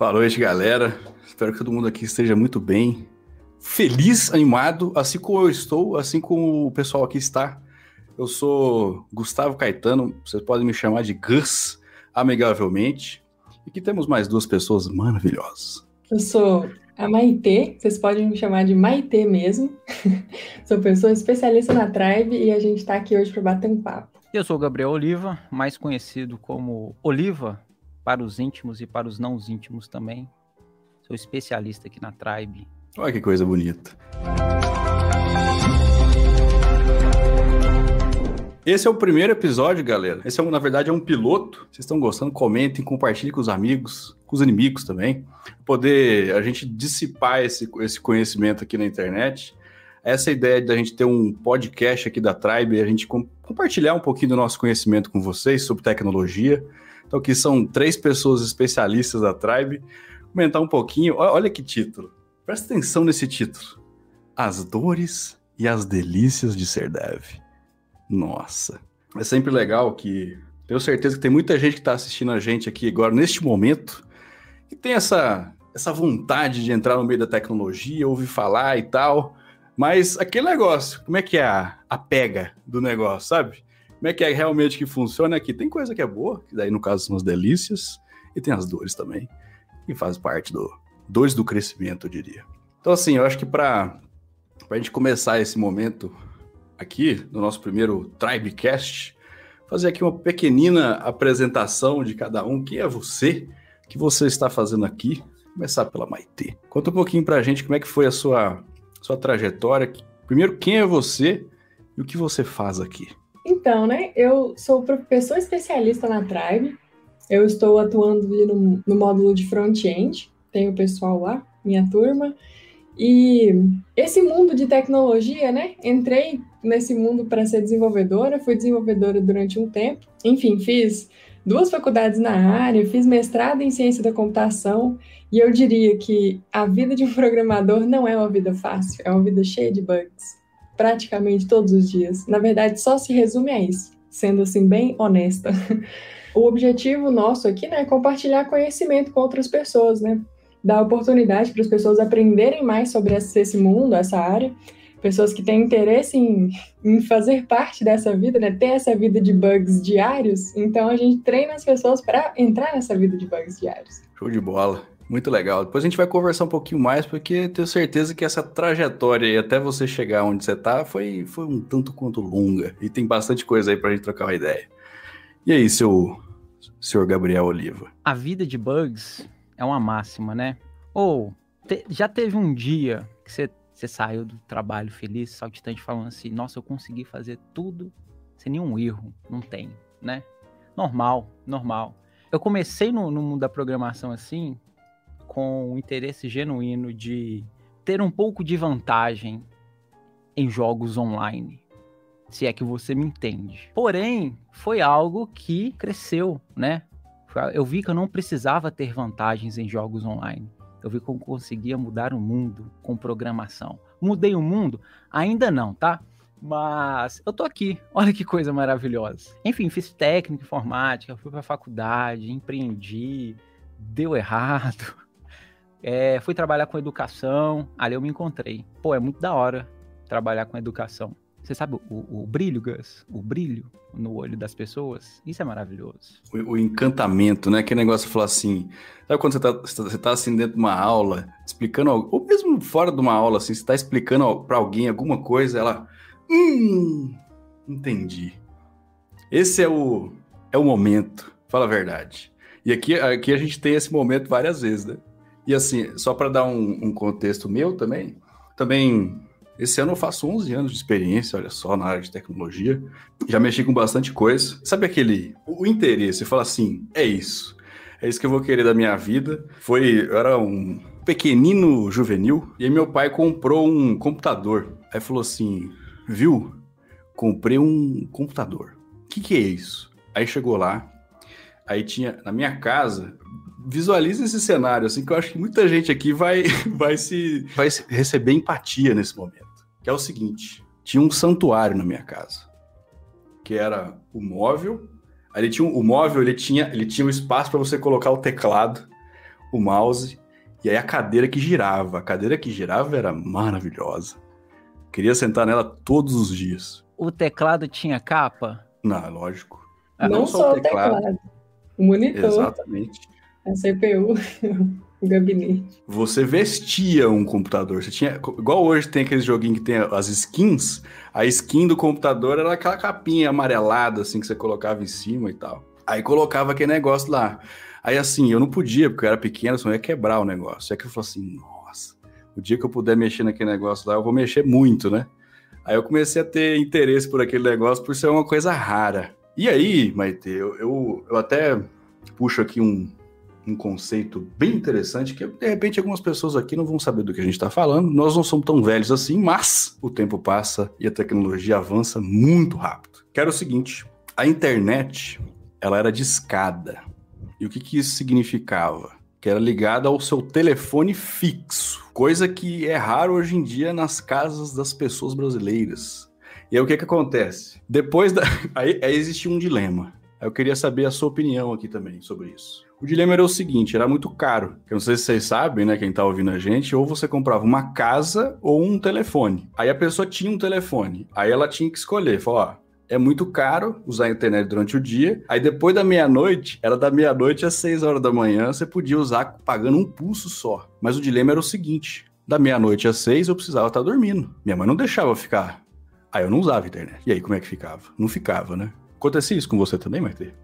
Boa noite, galera. Espero que todo mundo aqui esteja muito bem. Feliz, animado, assim como eu estou, assim como o pessoal aqui está. Eu sou Gustavo Caetano, vocês podem me chamar de Gus, amigavelmente. E aqui temos mais duas pessoas maravilhosas. Eu sou a Maitê, vocês podem me chamar de Maitê mesmo. sou pessoa especialista na Tribe e a gente está aqui hoje para bater um papo. Eu sou o Gabriel Oliva, mais conhecido como Oliva para os íntimos e para os não íntimos também. Sou especialista aqui na Tribe. Olha que coisa bonita. Esse é o primeiro episódio, galera. Esse, é, na verdade, é um piloto. Vocês estão gostando? Comentem, compartilhem com os amigos, com os inimigos também. Poder a gente dissipar esse, esse conhecimento aqui na internet. Essa ideia da gente ter um podcast aqui da Tribe, a gente com, compartilhar um pouquinho do nosso conhecimento com vocês sobre tecnologia. Então, aqui são três pessoas especialistas da Tribe. Comentar um pouquinho. Olha que título. Presta atenção nesse título. As dores e as delícias de ser dev. Nossa. É sempre legal que. Tenho certeza que tem muita gente que está assistindo a gente aqui agora, neste momento, que tem essa, essa vontade de entrar no meio da tecnologia, ouvir falar e tal. Mas aquele negócio, como é que é a, a pega do negócio, sabe? Como é que é realmente que funciona aqui? Tem coisa que é boa, que daí no caso são as delícias, e tem as dores também, que faz parte do dores do crescimento, eu diria. Então assim, eu acho que para a gente começar esse momento aqui, no nosso primeiro Tribecast, fazer aqui uma pequenina apresentação de cada um. Quem é você? O que você está fazendo aqui? Começar pela Maitê. Conta um pouquinho para a gente como é que foi a sua, sua trajetória. Primeiro, quem é você e o que você faz aqui? Então, né, eu sou professor especialista na Tribe, eu estou atuando no, no módulo de front-end, tenho o pessoal lá, minha turma, e esse mundo de tecnologia, né, entrei nesse mundo para ser desenvolvedora, fui desenvolvedora durante um tempo, enfim, fiz duas faculdades na área, fiz mestrado em ciência da computação, e eu diria que a vida de um programador não é uma vida fácil, é uma vida cheia de bugs praticamente todos os dias. Na verdade, só se resume a isso, sendo assim bem honesta. O objetivo nosso aqui né, é compartilhar conhecimento com outras pessoas, né? Dar oportunidade para as pessoas aprenderem mais sobre esse mundo, essa área, pessoas que têm interesse em, em, fazer parte dessa vida, né? Ter essa vida de bugs diários. Então a gente treina as pessoas para entrar nessa vida de bugs diários. Show de bola. Muito legal. Depois a gente vai conversar um pouquinho mais, porque tenho certeza que essa trajetória aí até você chegar onde você tá foi, foi um tanto quanto longa. E tem bastante coisa aí pra gente trocar uma ideia. E aí, seu senhor Gabriel Oliva? A vida de bugs é uma máxima, né? Ou te, já teve um dia que você, você saiu do trabalho feliz, saltitante, falando assim: nossa, eu consegui fazer tudo sem nenhum erro. Não tem, né? Normal, normal. Eu comecei no, no mundo da programação assim, com o interesse genuíno de ter um pouco de vantagem em jogos online. Se é que você me entende. Porém, foi algo que cresceu, né? Eu vi que eu não precisava ter vantagens em jogos online. Eu vi que eu conseguia mudar o mundo com programação. Mudei o mundo? Ainda não, tá? Mas eu tô aqui. Olha que coisa maravilhosa. Enfim, fiz técnica informática, fui pra faculdade, empreendi, deu errado. É, fui trabalhar com educação, ali eu me encontrei. Pô, é muito da hora trabalhar com educação. Você sabe o, o, brilho, Gus? O brilho no olho das pessoas? Isso é maravilhoso. O, o encantamento, né? Que negócio de falar assim. Sabe quando você tá, você tá assim dentro de uma aula, explicando, ou mesmo fora de uma aula, assim, você tá explicando para alguém alguma coisa, ela. Hum, entendi. Esse é o, é o momento, fala a verdade. E aqui, aqui a gente tem esse momento várias vezes, né? E assim, só para dar um, um, contexto meu também, também esse ano eu faço 11 anos de experiência, olha só, na área de tecnologia. Já mexi com bastante coisa. Sabe aquele o interesse? Fala assim, é isso. É isso que eu vou querer da minha vida. Foi, eu era um pequenino juvenil e meu pai comprou um computador. Aí falou assim, viu? Comprei um computador. O que, que é isso? Aí chegou lá, aí tinha na minha casa visualiza esse cenário, assim, que eu acho que muita gente aqui vai, vai, se, vai receber empatia nesse momento. Que é o seguinte: tinha um santuário na minha casa, que era o móvel. Aí tinha o móvel, ele tinha, ele tinha o espaço para você colocar o teclado. o mouse e aí a cadeira que girava. A cadeira que girava era maravilhosa. Queria sentar nela todos os dias. O teclado tinha capa? Não, lógico. Não, não só, o teclado. teclado. O monitor. Exatamente. A CPU. o gabinete. Você vestia um computador. Você tinha. Igual hoje tem aquele joguinho que tem as skins. A skin do computador era aquela capinha amarelada, assim, que você colocava em cima e tal. Aí colocava aquele negócio lá. Aí assim, eu não podia, porque eu era pequeno, senão ia quebrar o negócio. Aí que eu falei assim, nossa, o dia que eu puder mexer naquele negócio lá, eu vou mexer muito, né? Aí eu comecei a ter interesse por aquele negócio por ser uma coisa rara. E aí, Maite, eu, eu, eu até puxo aqui um, um conceito bem interessante que de repente algumas pessoas aqui não vão saber do que a gente está falando. Nós não somos tão velhos assim, mas o tempo passa e a tecnologia avança muito rápido. Quero o seguinte: a internet ela era de escada. E o que, que isso significava? Que era ligada ao seu telefone fixo, coisa que é raro hoje em dia nas casas das pessoas brasileiras. E aí o que, que acontece? Depois da. Aí, aí existia um dilema. Eu queria saber a sua opinião aqui também sobre isso. O dilema era o seguinte, era muito caro. Eu não sei se vocês sabem, né, quem tá ouvindo a gente, ou você comprava uma casa ou um telefone. Aí a pessoa tinha um telefone. Aí ela tinha que escolher, falar, ó, é muito caro usar a internet durante o dia. Aí depois da meia-noite, era da meia-noite às seis horas da manhã, você podia usar pagando um pulso só. Mas o dilema era o seguinte: da meia-noite às seis eu precisava estar dormindo. Minha mãe não deixava eu ficar. Aí eu não usava internet. E aí como é que ficava? Não ficava, né? Acontecia isso com você também, Maite?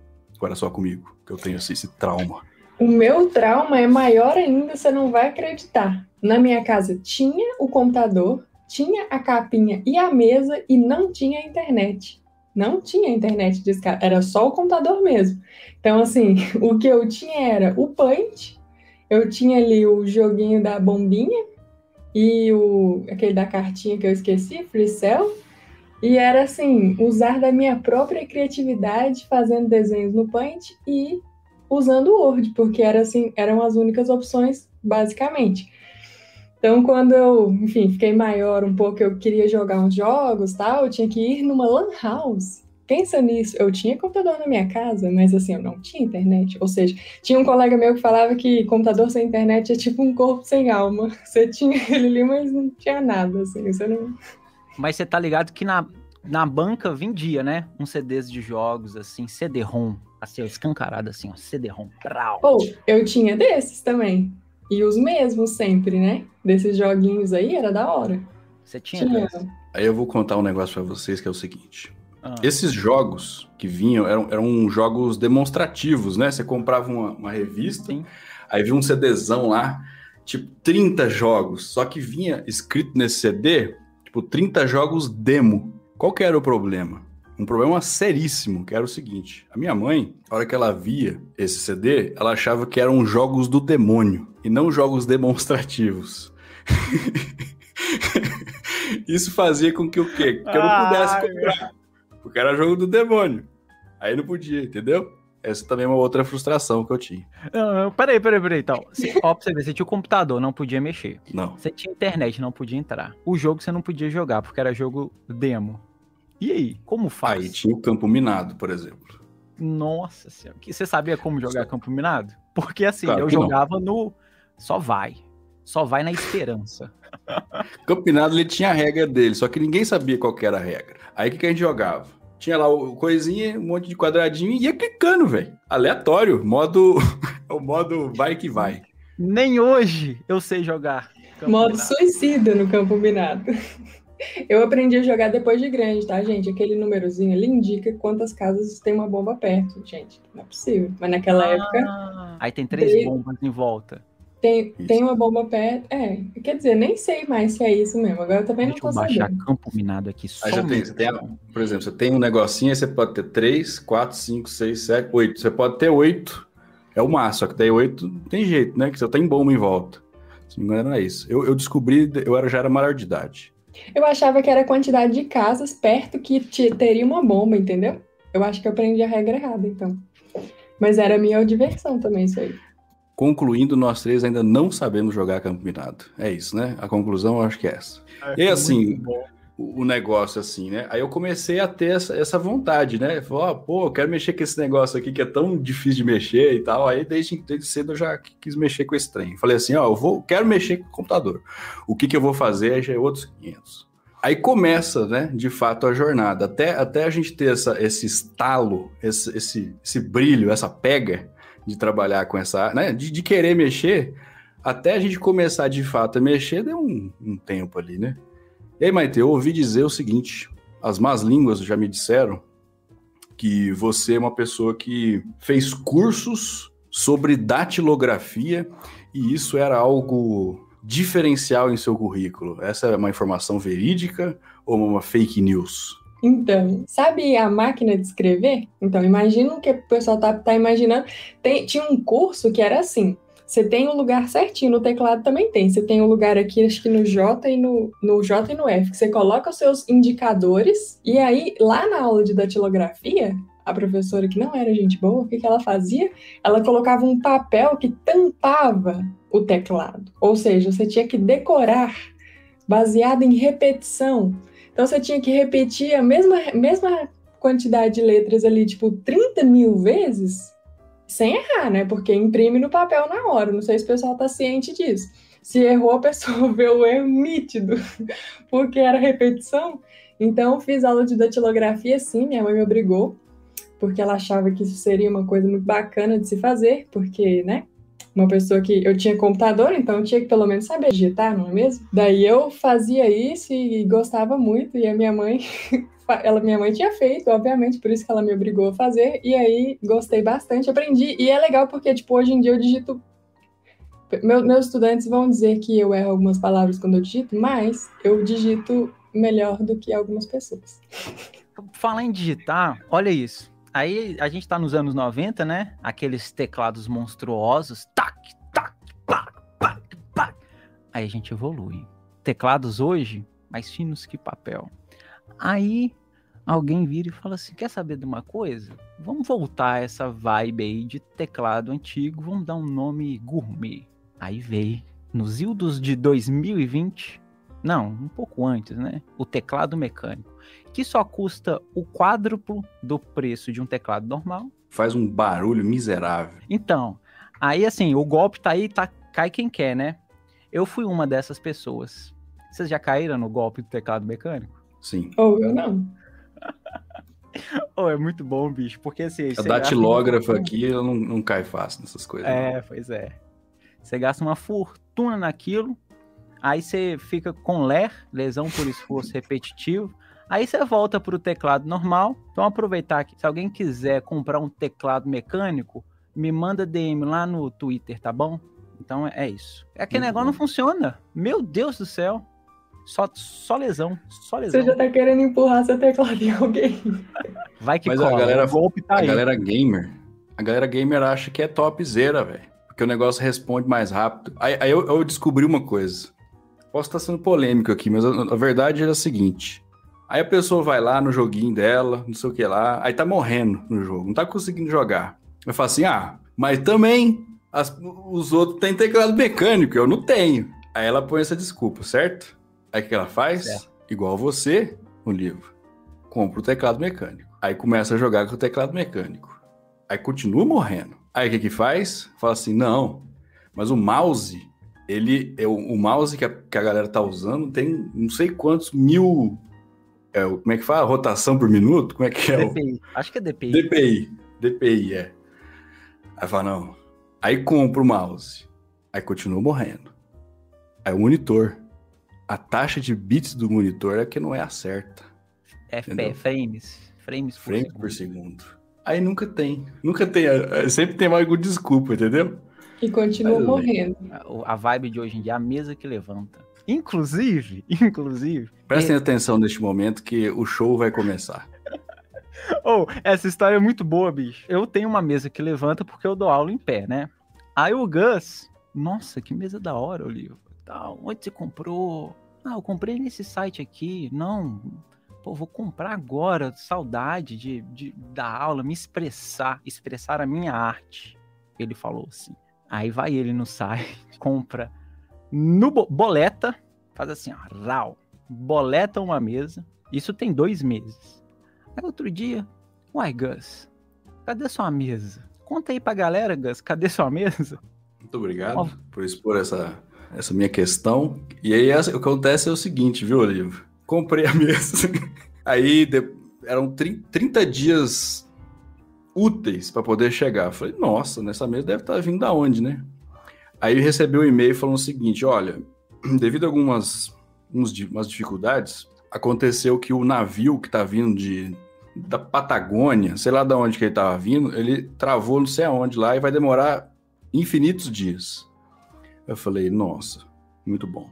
Era só comigo que eu tenho assim, esse trauma? O meu trauma é maior ainda, você não vai acreditar. Na minha casa tinha o computador, tinha a capinha e a mesa e não tinha internet. Não tinha internet de escada, era só o computador mesmo. Então, assim, o que eu tinha era o Paint, eu tinha ali o joguinho da bombinha e o aquele da cartinha que eu esqueci, Free Cell, e era assim, usar da minha própria criatividade, fazendo desenhos no Paint e usando o Word, porque era assim, eram as únicas opções, basicamente. Então, quando eu, enfim, fiquei maior um pouco, eu queria jogar uns jogos, tal, eu tinha que ir numa lan house. Pensa nisso, eu tinha computador na minha casa, mas assim, eu não tinha internet. Ou seja, tinha um colega meu que falava que computador sem internet é tipo um corpo sem alma. Você tinha ele ali, mas não tinha nada, assim, você não... Mas você tá ligado que na, na banca vendia, né? Uns CDs de jogos, assim, CD-ROM. Assim, escancarado, assim, ó, CD-ROM. Ou, oh, eu tinha desses também. E os mesmos sempre, né? Desses joguinhos aí, era da hora. Você tinha? tinha. Aí eu vou contar um negócio para vocês que é o seguinte. Ah. Esses jogos que vinham eram, eram jogos demonstrativos, né? Você comprava uma, uma revista, Sim. aí vinha um CDzão lá, tipo 30 jogos. Só que vinha escrito nesse CD Tipo, 30 jogos demo. Qual que era o problema? Um problema seríssimo, que era o seguinte: a minha mãe, a hora que ela via esse CD, ela achava que eram jogos do demônio e não jogos demonstrativos. Isso fazia com que o quê? Que eu não pudesse comprar. Porque era jogo do demônio. Aí não podia, entendeu? Essa também é uma outra frustração que eu tinha. Não, peraí, peraí, peraí. Então, você, ó, pra você ver, você tinha o computador, não podia mexer. Não. Você tinha internet, não podia entrar. O jogo você não podia jogar, porque era jogo demo. E aí, como faz? Aí tinha o campo minado, por exemplo. Nossa senhora. Você sabia como jogar campo minado? Porque assim, claro eu jogava não. no. Só vai. Só vai na esperança. campo minado ele tinha a regra dele, só que ninguém sabia qual era a regra. Aí o que, que a gente jogava? Tinha lá o coisinha, um monte de quadradinho e ia clicando, velho. Aleatório. Modo. o modo vai que vai. Nem hoje eu sei jogar. Modo minado. suicida no campo minado. Eu aprendi a jogar depois de grande, tá, gente? Aquele númerozinho ali indica quantas casas tem uma bomba perto, gente. Não é possível. Mas naquela ah, época. Aí tem três bombas em volta. Tem, tem uma bomba perto. É, quer dizer, nem sei mais se é isso mesmo. Agora eu também Deixa não tô eu baixar sabendo. campo minado aqui só. Tem, você tem, por exemplo, você tem um negocinho, aí você pode ter 3, 4, 5, 6, 7, 8. Você pode ter 8. É o máximo, só que daí 8 não tem jeito, né? Que você tem bomba em volta. Se não me engano, era isso. Eu, eu descobri, eu era, já era maior de idade. Eu achava que era a quantidade de casas perto que te, teria uma bomba, entendeu? Eu acho que eu aprendi a regra errada, então. Mas era minha diversão também, isso aí. Concluindo, nós três ainda não sabemos jogar campo minado. É isso, né? A conclusão eu acho que é essa. É, e assim, o, o negócio assim, né? Aí eu comecei a ter essa, essa vontade, né? Falei, oh, pô, eu quero mexer com esse negócio aqui que é tão difícil de mexer e tal. Aí desde, desde cedo eu já quis mexer com esse trem. Falei assim, ó, eu vou, quero mexer com o computador. O que que eu vou fazer já é outros 500. Aí começa, né, de fato, a jornada. Até, até a gente ter essa, esse estalo, esse, esse, esse brilho, essa pega de trabalhar com essa, né, de, de querer mexer, até a gente começar de fato a mexer, deu um, um tempo ali, né? E aí, Maite, eu ouvi dizer o seguinte: as más línguas já me disseram que você é uma pessoa que fez cursos sobre datilografia e isso era algo diferencial em seu currículo. Essa é uma informação verídica ou uma fake news? Então, sabe a máquina de escrever? Então, imagina o que o pessoal tá, tá imaginando. Tem, tinha um curso que era assim: você tem um lugar certinho, no teclado também tem. Você tem um lugar aqui, acho que no J e no, no J e no F, que você coloca os seus indicadores, e aí, lá na aula de datilografia, a professora que não era gente boa, o que, que ela fazia? Ela colocava um papel que tampava o teclado. Ou seja, você tinha que decorar baseado em repetição. Então você tinha que repetir a mesma, mesma quantidade de letras ali, tipo, 30 mil vezes sem errar, né? Porque imprime no papel na hora. Não sei se o pessoal tá ciente disso. Se errou, a pessoa vê o erro nítido, porque era repetição. Então, fiz aula de datilografia, sim, minha mãe me obrigou, porque ela achava que isso seria uma coisa muito bacana de se fazer, porque, né? Uma pessoa que eu tinha computador, então eu tinha que pelo menos saber digitar, não é mesmo? Daí eu fazia isso e gostava muito, e a minha mãe ela, minha mãe tinha feito, obviamente, por isso que ela me obrigou a fazer, e aí gostei bastante, aprendi, e é legal porque, tipo, hoje em dia eu digito. Meu, meus estudantes vão dizer que eu erro algumas palavras quando eu digito, mas eu digito melhor do que algumas pessoas. Falar em digitar, olha isso. Aí a gente tá nos anos 90, né? Aqueles teclados monstruosos, tac, tac, tac, tac, tac. Aí a gente evolui. Teclados hoje, mais finos que papel. Aí alguém vira e fala assim: quer saber de uma coisa? Vamos voltar a essa vibe aí de teclado antigo, vamos dar um nome gourmet. Aí veio, nos Ildos de 2020, não, um pouco antes, né? O teclado mecânico, que só custa o quádruplo do preço de um teclado normal. Faz um barulho miserável. Então, aí assim, o golpe tá aí, tá, cai quem quer, né? Eu fui uma dessas pessoas. Vocês já caíram no golpe do teclado mecânico? Sim. Ou eu não. oh, é muito bom, bicho, porque assim... A datilógrafa aqui não, não cai fácil nessas coisas. É, não. pois é. Você gasta uma fortuna naquilo, aí você fica com ler, lesão por esforço repetitivo, aí você volta para o teclado normal. Então aproveitar que se alguém quiser comprar um teclado mecânico, me manda DM lá no Twitter, tá bom? Então é isso. É que negócio bom. não funciona. Meu Deus do céu. Só, só lesão, só lesão. Você já tá querendo empurrar seu teclado em alguém. Vai que Mas cola, a galera, golpe tá a aí. galera gamer, a galera gamer acha que é topzera, velho. Porque o negócio responde mais rápido. Aí, aí eu, eu, descobri uma coisa. Posso estar sendo polêmico aqui, mas a, a verdade é a seguinte. Aí a pessoa vai lá no joguinho dela, não sei o que lá, aí tá morrendo no jogo, não tá conseguindo jogar. Eu falo assim, ah, mas também as, os outros têm teclado mecânico, eu não tenho. Aí ela põe essa desculpa, certo? Aí o que ela faz? É. Igual você no livro. Compra o teclado mecânico. Aí começa a jogar com o teclado mecânico. Aí continua morrendo. Aí o que que faz? Fala assim, não, mas o mouse, ele, é o, o mouse que a, que a galera tá usando tem não sei quantos mil, é, como é que fala? Rotação por minuto? Como é que é? DPI. O... Acho que é DPI. DPI. DPI, é. Aí fala, não. Aí compra o mouse. Aí continua morrendo. Aí o monitor a taxa de bits do monitor é que não é a certa. É, é frames. Frames por, frames segundo. por segundo. Aí nunca tem. Nunca tem. Sempre tem alguma desculpa, entendeu? E continua morrendo. A, a vibe de hoje em dia, a mesa que levanta. Inclusive, inclusive. Prestem é... atenção neste momento que o show vai começar. oh, essa história é muito boa, bicho. Eu tenho uma mesa que levanta porque eu dou aula em pé, né? Aí o Gus, nossa, que mesa da hora, Olívio tal, onde você comprou? Ah, eu comprei nesse site aqui. Não, pô, vou comprar agora. Saudade de, de da aula, me expressar, expressar a minha arte. Ele falou assim. Aí vai ele no site, compra no boleta, faz assim, ó, RAW, boletam uma mesa. Isso tem dois meses. Aí outro dia, uai, Gus, cadê sua mesa? Conta aí pra galera, Gus, cadê sua mesa? Muito obrigado oh. por expor essa, essa minha questão. E aí essa, o que acontece é o seguinte, viu, Olívio? Comprei a mesa. aí de, eram 30 dias úteis para poder chegar. Falei, nossa, nessa mesa deve estar tá vindo da onde, né? Aí recebi um e-mail falando o seguinte: olha, devido a algumas uns, umas dificuldades, aconteceu que o navio que está vindo de, da Patagônia, sei lá de onde que ele estava vindo, ele travou não sei aonde lá e vai demorar infinitos dias. Eu falei, nossa, muito bom.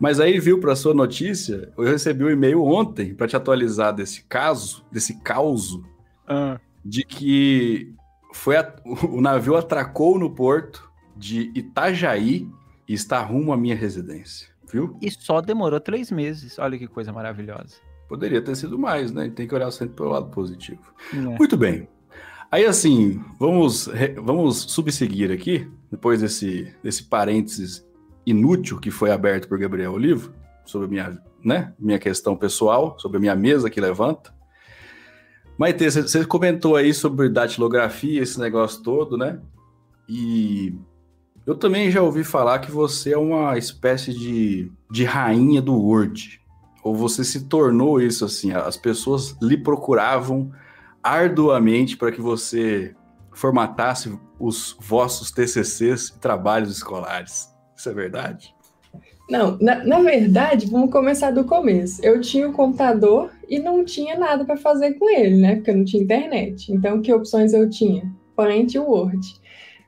Mas aí viu para sua notícia, eu recebi um e-mail ontem para te atualizar desse caso, desse caos, ah. de que foi a, o navio atracou no porto de Itajaí e está rumo à minha residência, viu? E só demorou três meses. Olha que coisa maravilhosa. Poderia ter sido mais, né? Tem que olhar sempre pelo lado positivo. É. Muito bem. Aí assim, vamos, vamos subseguir aqui, depois desse, desse parênteses inútil que foi aberto por Gabriel Olivo, sobre a minha, né, minha questão pessoal, sobre a minha mesa que levanta. Maite, você comentou aí sobre datilografia, esse negócio todo, né? E eu também já ouvi falar que você é uma espécie de, de rainha do Word. Ou você se tornou isso assim, as pessoas lhe procuravam arduamente para que você formatasse os vossos TCCs e trabalhos escolares. Isso é verdade? Não, na, na, verdade, vamos começar do começo. Eu tinha o um computador e não tinha nada para fazer com ele, né? Porque eu não tinha internet. Então, que opções eu tinha? Paint e Word.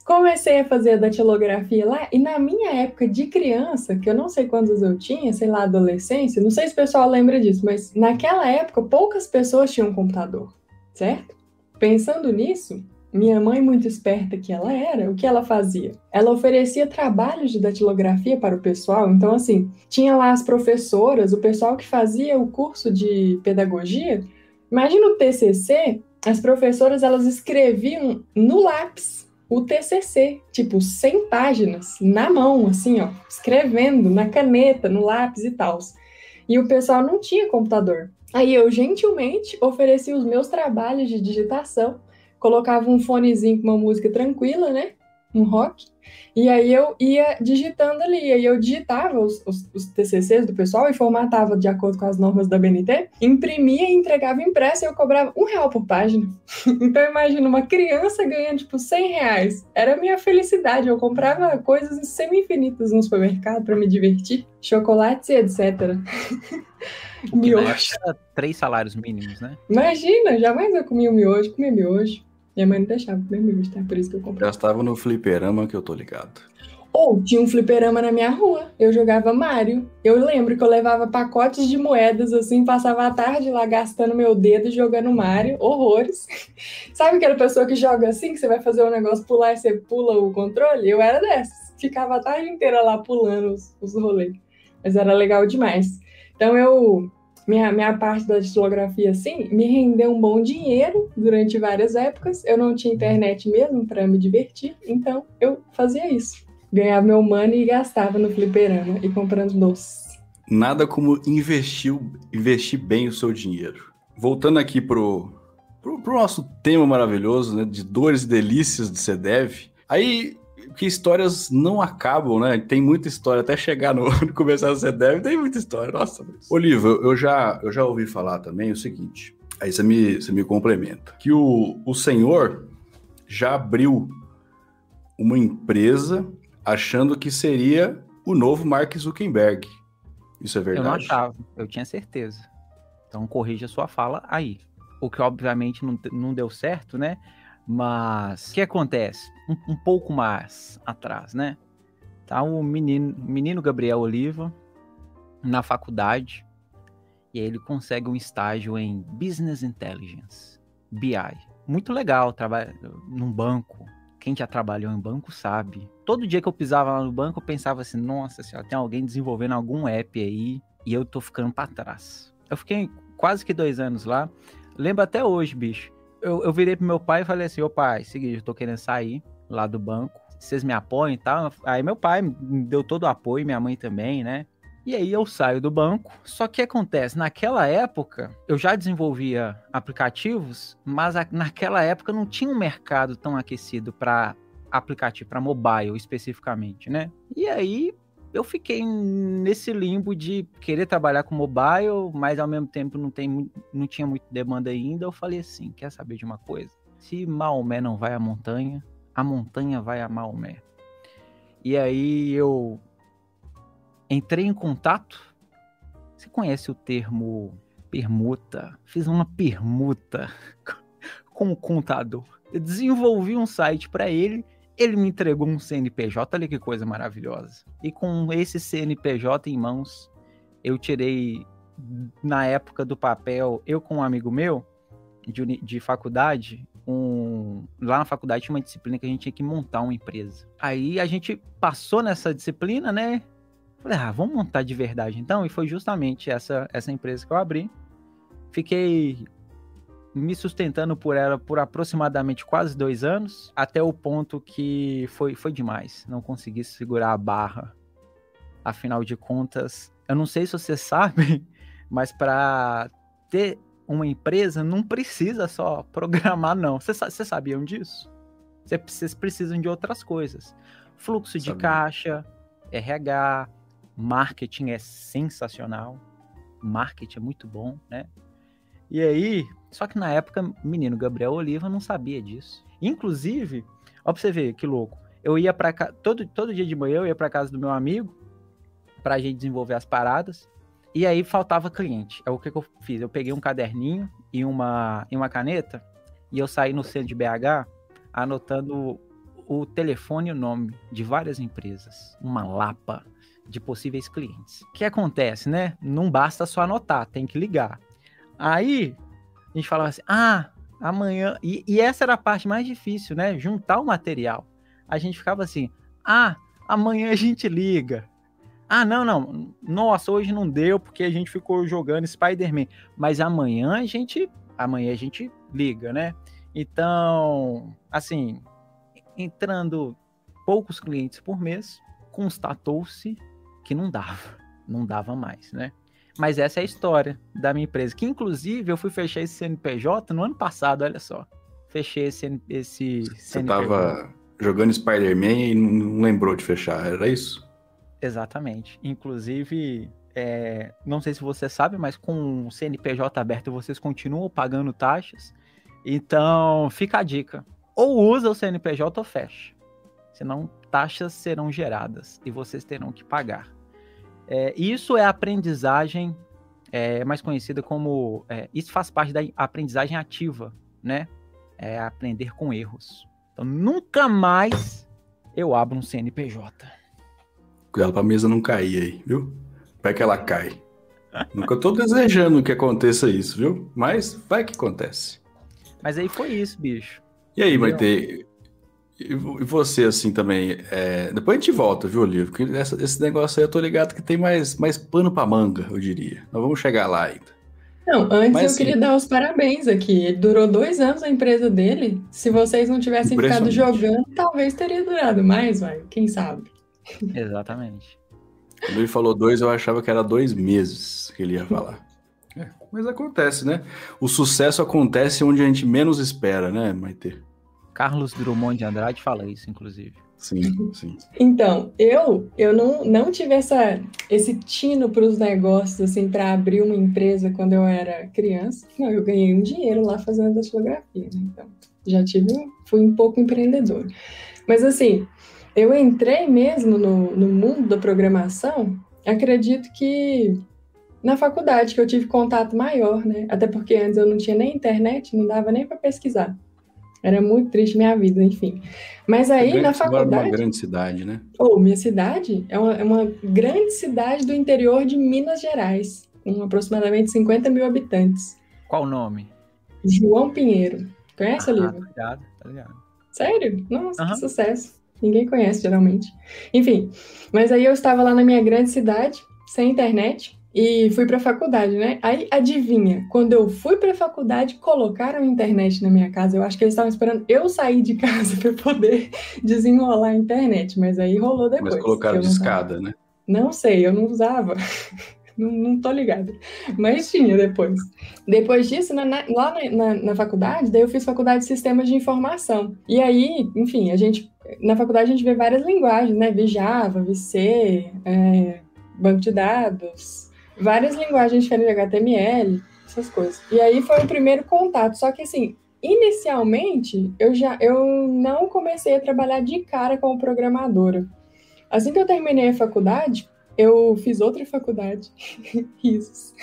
Comecei a fazer a datilografia lá, e na minha época de criança, que eu não sei quantos eu tinha, sei lá, adolescência, não sei se o pessoal lembra disso, mas naquela época poucas pessoas tinham computador, certo? Pensando nisso, minha mãe, muito esperta que ela era, o que ela fazia? Ela oferecia trabalhos de datilografia para o pessoal. Então, assim, tinha lá as professoras, o pessoal que fazia o curso de pedagogia. Imagina o TCC, as professoras elas escreviam no lápis o TCC, tipo 100 páginas na mão, assim, ó, escrevendo na caneta, no lápis e tal. E o pessoal não tinha computador. Aí eu gentilmente ofereci os meus trabalhos de digitação, colocava um fonezinho com uma música tranquila, né? Um rock, e aí eu ia digitando ali, aí eu digitava os, os, os, TCCs do pessoal e formatava de acordo com as normas da BNT, imprimia e entregava impresso e eu cobrava um real por página. então imagina uma criança ganhando tipo 100 reais. Era a minha felicidade, eu comprava coisas semi-infinitas no supermercado para me divertir, chocolates e etc. miojo. Três salários mínimos, né? Imagina, jamais eu comia o miojo, comia miojo. Minha mãe não deixava comer miojo, tá? Por isso que eu comprei. Já estava no fliperama que eu tô ligado. Ou tinha um fliperama na minha rua. Eu jogava Mario. Eu lembro que eu levava pacotes de moedas assim, passava a tarde lá gastando meu dedo jogando Mario. Horrores. Sabe aquela pessoa que joga assim, que você vai fazer um negócio pular e você pula o controle? Eu era dessas. Ficava a tarde inteira lá pulando os, os rolês. Mas era legal demais. Então eu minha, minha parte da datilografia, assim, me rendeu um bom dinheiro durante várias épocas. Eu não tinha internet mesmo para me divertir, então eu fazia isso. Ganhava meu money e gastava no fliperama e comprando doces. Nada como investir, investir bem o seu dinheiro. Voltando aqui pro, pro, pro nosso tema maravilhoso, né, de dores e delícias de CDEV. Aí que histórias não acabam, né? Tem muita história, até chegar no, no começar do CDEV, tem muita história. Nossa, mas... Olívio, eu já, eu já ouvi falar também o seguinte, aí você me, você me complementa, que o, o senhor já abriu uma empresa achando que seria o novo Mark Zuckerberg. Isso é verdade? Eu não achava, eu tinha certeza. Então corrija a sua fala aí. O que obviamente não, não deu certo, né? Mas o que acontece? Um, um, pouco mais atrás, né? Tá o menino, menino Gabriel Oliva na faculdade e aí ele consegue um estágio em Business Intelligence, BI. Muito legal, trabalha num banco. Quem já trabalhou em banco sabe. Todo dia que eu pisava lá no banco, eu pensava assim: nossa senhora, tem alguém desenvolvendo algum app aí e eu tô ficando para trás. Eu fiquei quase que dois anos lá. Lembro até hoje, bicho eu, eu virei pro meu pai e falei assim, ô pai, seguinte, eu tô querendo sair lá do banco, vocês me apoiam e tal. Aí meu pai me deu todo o apoio, minha mãe também, né? E aí eu saio do banco. Só que acontece, naquela época eu já desenvolvia aplicativos, mas naquela época não tinha um mercado tão aquecido para aplicativo, para mobile especificamente, né? E aí eu fiquei nesse limbo de querer trabalhar com mobile, mas ao mesmo tempo não, tem, não tinha muita demanda ainda. Eu falei assim: quer saber de uma coisa? Se Maomé não vai à montanha, a montanha vai a Maomé. E aí eu entrei em contato. Você conhece o termo permuta? Fiz uma permuta com o contador. Eu desenvolvi um site para ele. Ele me entregou um CNPJ, olha que coisa maravilhosa. E com esse CNPJ em mãos, eu tirei, na época do papel, eu com um amigo meu, de, de faculdade, um, lá na faculdade tinha uma disciplina que a gente tinha que montar uma empresa. Aí a gente passou nessa disciplina, né? Falei, ah, vamos montar de verdade então. E foi justamente essa, essa empresa que eu abri. Fiquei me sustentando por ela por aproximadamente quase dois anos, até o ponto que foi, foi demais. Não consegui segurar a barra. Afinal de contas, eu não sei se você sabe, mas para ter uma empresa não precisa só programar, não. Vocês sabiam disso? Vocês precisam de outras coisas. Fluxo de caixa, RH, marketing é sensacional, marketing é muito bom, né? E aí, só que na época, menino Gabriel Oliva não sabia disso. Inclusive, ó pra você ver que louco, eu ia para todo todo dia de manhã eu ia para casa do meu amigo pra gente desenvolver as paradas. E aí faltava cliente. É o que, que eu fiz? Eu peguei um caderninho e uma, e uma caneta e eu saí no centro de BH anotando o telefone e o nome de várias empresas. Uma lapa de possíveis clientes. O que acontece, né? Não basta só anotar, tem que ligar. Aí a gente falava assim: ah, amanhã. E, e essa era a parte mais difícil, né? Juntar o material. A gente ficava assim: ah, amanhã a gente liga. Ah, não, não. Nossa, hoje não deu porque a gente ficou jogando Spider-Man. Mas amanhã a gente. Amanhã a gente liga, né? Então, assim, entrando poucos clientes por mês, constatou-se que não dava, não dava mais, né? Mas essa é a história da minha empresa, que inclusive eu fui fechar esse CNPJ no ano passado, olha só. Fechei esse, esse Você CNPJ. tava jogando Spider-Man e não lembrou de fechar, era isso? Exatamente. Inclusive, é, não sei se você sabe, mas com o CNPJ aberto vocês continuam pagando taxas. Então, fica a dica. Ou usa o CNPJ ou fecha. Senão, taxas serão geradas e vocês terão que pagar. É, isso é aprendizagem é, mais conhecida como. É, isso faz parte da aprendizagem ativa, né? É aprender com erros. Então, nunca mais eu abro um CNPJ. Cuidado pra mesa não cair aí, viu? Vai que ela cai. Nunca tô desejando que aconteça isso, viu? Mas vai que acontece. Mas aí foi isso, bicho. E aí, Maite, e você, assim, também. É... Depois a gente volta, viu, Olívio? Porque essa, esse negócio aí eu tô ligado que tem mais, mais pano pra manga, eu diria. Nós vamos chegar lá ainda. Não, antes Mas, eu queria dar os parabéns aqui. Durou dois anos a empresa dele. Se vocês não tivessem ficado jogando, talvez teria durado mais, vai. Quem sabe? Exatamente. Quando ele falou dois, eu achava que era dois meses que ele ia falar. É, mas acontece, né? O sucesso acontece onde a gente menos espera, né, Maite? Carlos Drummond de Andrade fala isso, inclusive. Sim, sim. Então, eu eu não, não tive essa, esse tino para os negócios, assim, para abrir uma empresa quando eu era criança. Não, eu ganhei um dinheiro lá fazendo datilografia, né? Então, já tive, fui um pouco empreendedor. Mas, assim, eu entrei mesmo no, no mundo da programação, acredito que na faculdade, que eu tive contato maior, né? Até porque antes eu não tinha nem internet, não dava nem para pesquisar. Era muito triste minha vida, enfim. Mas aí, grande, na faculdade... uma grande cidade, né? Ou, oh, minha cidade é uma, é uma grande cidade do interior de Minas Gerais, com aproximadamente 50 mil habitantes. Qual o nome? João Pinheiro. Conhece, ah, Olivia? Tá ligado, tá ligado. Sério? Nossa, uhum. que sucesso. Ninguém conhece, geralmente. Enfim, mas aí eu estava lá na minha grande cidade, sem internet, e fui para a faculdade, né? Aí adivinha, quando eu fui para a faculdade, colocaram internet na minha casa. Eu acho que eles estavam esperando eu sair de casa para poder desenrolar a internet, mas aí rolou depois. Mas colocaram de escada, né? Não sei, eu não usava. não, não tô ligada. Mas tinha depois. Depois disso, na, na, lá na, na, faculdade, daí eu fiz faculdade de sistemas de informação. E aí, enfim, a gente. Na faculdade a gente vê várias linguagens, né? Vi Java, vi C, é, banco de dados, várias linguagens diferentes de HTML, essas coisas. E aí foi o primeiro contato. Só que assim, inicialmente eu já eu não comecei a trabalhar de cara como programadora. Assim que eu terminei a faculdade, eu fiz outra faculdade. Risos.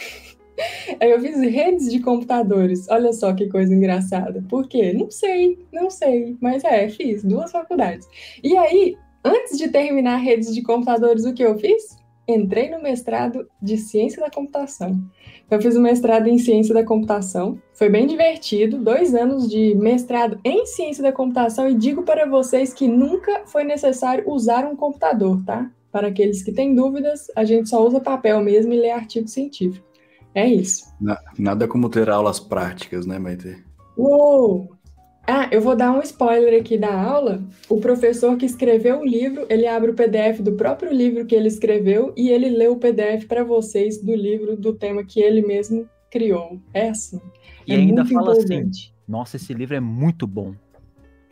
Eu fiz redes de computadores. Olha só que coisa engraçada. Por quê? Não sei, não sei. Mas é, fiz duas faculdades. E aí, antes de terminar redes de computadores, o que eu fiz? Entrei no mestrado de ciência da computação. Eu fiz o mestrado em ciência da computação. Foi bem divertido, dois anos de mestrado em ciência da computação. E digo para vocês que nunca foi necessário usar um computador, tá? Para aqueles que têm dúvidas, a gente só usa papel mesmo e lê artigo científico. É isso. Nada como ter aulas práticas, né, Maite? Uou! Ah, eu vou dar um spoiler aqui da aula. O professor que escreveu o livro, ele abre o PDF do próprio livro que ele escreveu e ele lê o PDF para vocês do livro do tema que ele mesmo criou. É assim. E é ainda fala assim, nossa, esse livro é muito bom.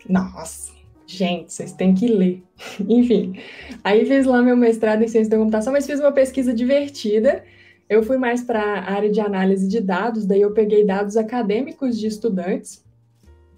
Nossa, gente, vocês têm que ler. Enfim, aí fiz lá meu mestrado em ciência da computação, mas fiz uma pesquisa divertida. Eu fui mais para a área de análise de dados, daí eu peguei dados acadêmicos de estudantes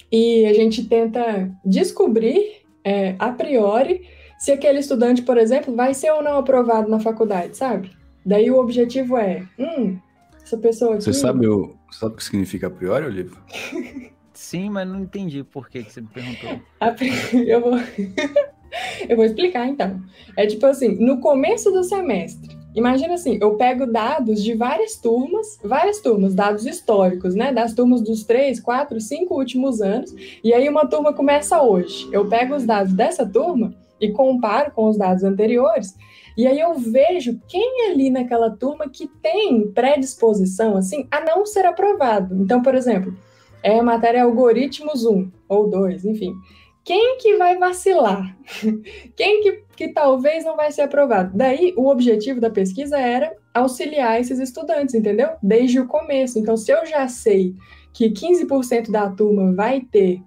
e a gente tenta descobrir é, a priori se aquele estudante, por exemplo, vai ser ou não aprovado na faculdade, sabe? Daí o objetivo é, hum, essa pessoa aqui... Você sabe o, sabe o que significa a priori, Olivia? Sim, mas não entendi por que, que você me perguntou. Eu vou... eu vou explicar, então. É tipo assim, no começo do semestre, Imagina assim, eu pego dados de várias turmas, várias turmas, dados históricos, né? Das turmas dos três, quatro, cinco últimos anos, e aí uma turma começa hoje. Eu pego os dados dessa turma e comparo com os dados anteriores, e aí eu vejo quem é ali naquela turma que tem predisposição, assim, a não ser aprovado. Então, por exemplo, é a matéria algoritmos 1 ou 2, enfim quem que vai vacilar? Quem que, que talvez não vai ser aprovado? Daí, o objetivo da pesquisa era auxiliar esses estudantes, entendeu? Desde o começo. Então, se eu já sei que 15% da turma vai ter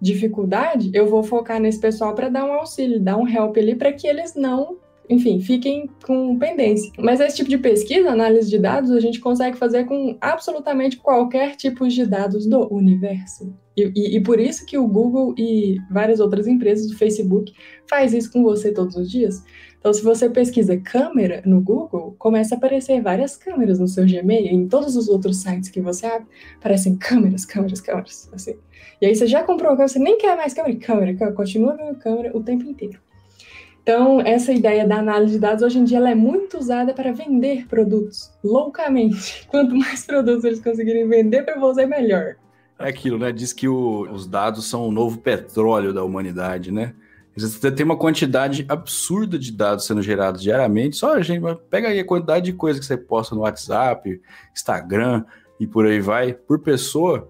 dificuldade, eu vou focar nesse pessoal para dar um auxílio, dar um help ali para que eles não enfim, fiquem com pendência. Mas esse tipo de pesquisa, análise de dados, a gente consegue fazer com absolutamente qualquer tipo de dados do universo. E, e, e, por isso que o Google e várias outras empresas do Facebook faz isso com você todos os dias. Então, se você pesquisa câmera no Google, começa a aparecer várias câmeras no seu Gmail, em todos os outros sites que você abre, aparecem câmeras, câmeras, câmeras, assim. E aí você já comprou câmera, você nem quer mais câmera, câmera, câmera continua vendo câmera o tempo inteiro. Então, essa ideia da análise de dados hoje em dia ela é muito usada para vender produtos loucamente. Quanto mais produtos eles conseguirem vender para você, melhor. É aquilo, né? Diz que o, os dados são o novo petróleo da humanidade, né? Você tem uma quantidade absurda de dados sendo gerados diariamente. Só, gente, pega aí a quantidade de coisas que você posta no WhatsApp, Instagram e por aí vai, por pessoa.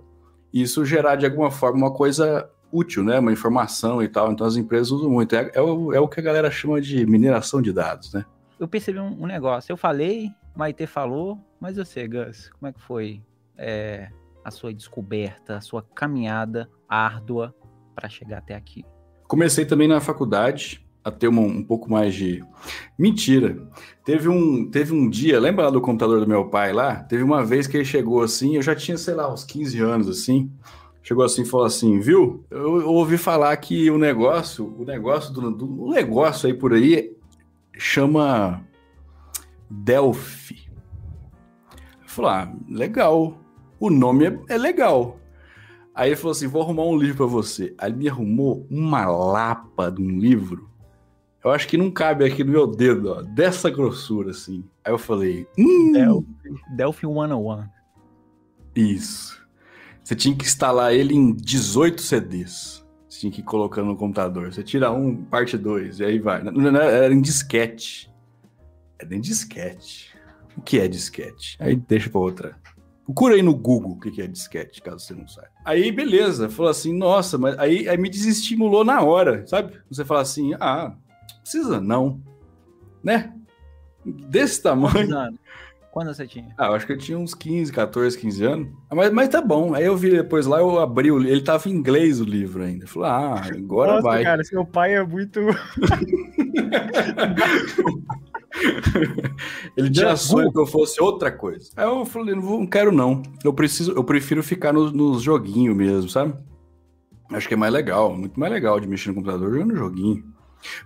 Isso gerar de alguma forma uma coisa útil, né? Uma informação e tal. Então as empresas usam muito. É, é, o, é o que a galera chama de mineração de dados, né? Eu percebi um, um negócio. Eu falei, Maite falou, mas eu sei, Gus, como é que foi é, a sua descoberta, a sua caminhada árdua para chegar até aqui? Comecei também na faculdade a ter uma, um pouco mais de. Mentira! Teve um, teve um dia, lembra lá do computador do meu pai lá? Teve uma vez que ele chegou assim, eu já tinha, sei lá, uns 15 anos assim chegou assim e falou assim, viu? Eu, eu, ouvi falar que o negócio, o negócio do, do o negócio aí por aí chama Delphi. Falei, ah, legal. O nome é, é legal. Aí ele falou assim: vou arrumar um livro para você. Aí ele me arrumou uma lapa de um livro. Eu acho que não cabe aqui no meu dedo, ó, dessa grossura assim. Aí eu falei: hum. Delphi, Delphi 101. Isso. Você tinha que instalar ele em 18 CDs. Você tinha que ir colocando no computador. Você tira um, parte dois, e aí vai. Não, não, era em disquete. Era em disquete. O que é disquete? Aí deixa pra outra. Procura aí no Google o que é disquete, caso você não saiba. Aí, beleza. Falou assim, nossa, mas aí, aí me desestimulou na hora, sabe? Você fala assim, ah, precisa não. Né? desse tamanho. Anos. Quando você tinha? Ah, eu acho que eu tinha uns 15, 14, 15 anos. Ah, mas, mas tá bom. Aí eu vi depois lá, eu abri o Ele tava em inglês o livro ainda. Eu falei, ah, agora Nossa, vai. cara, seu pai é muito. Ele tinha sonho que eu fosse outra coisa. Aí eu falei, não, vou- não quero não. Eu preciso, eu prefiro ficar nos, nos joguinhos mesmo, sabe? Acho que é mais legal, muito mais legal de mexer no computador jogando joguinho.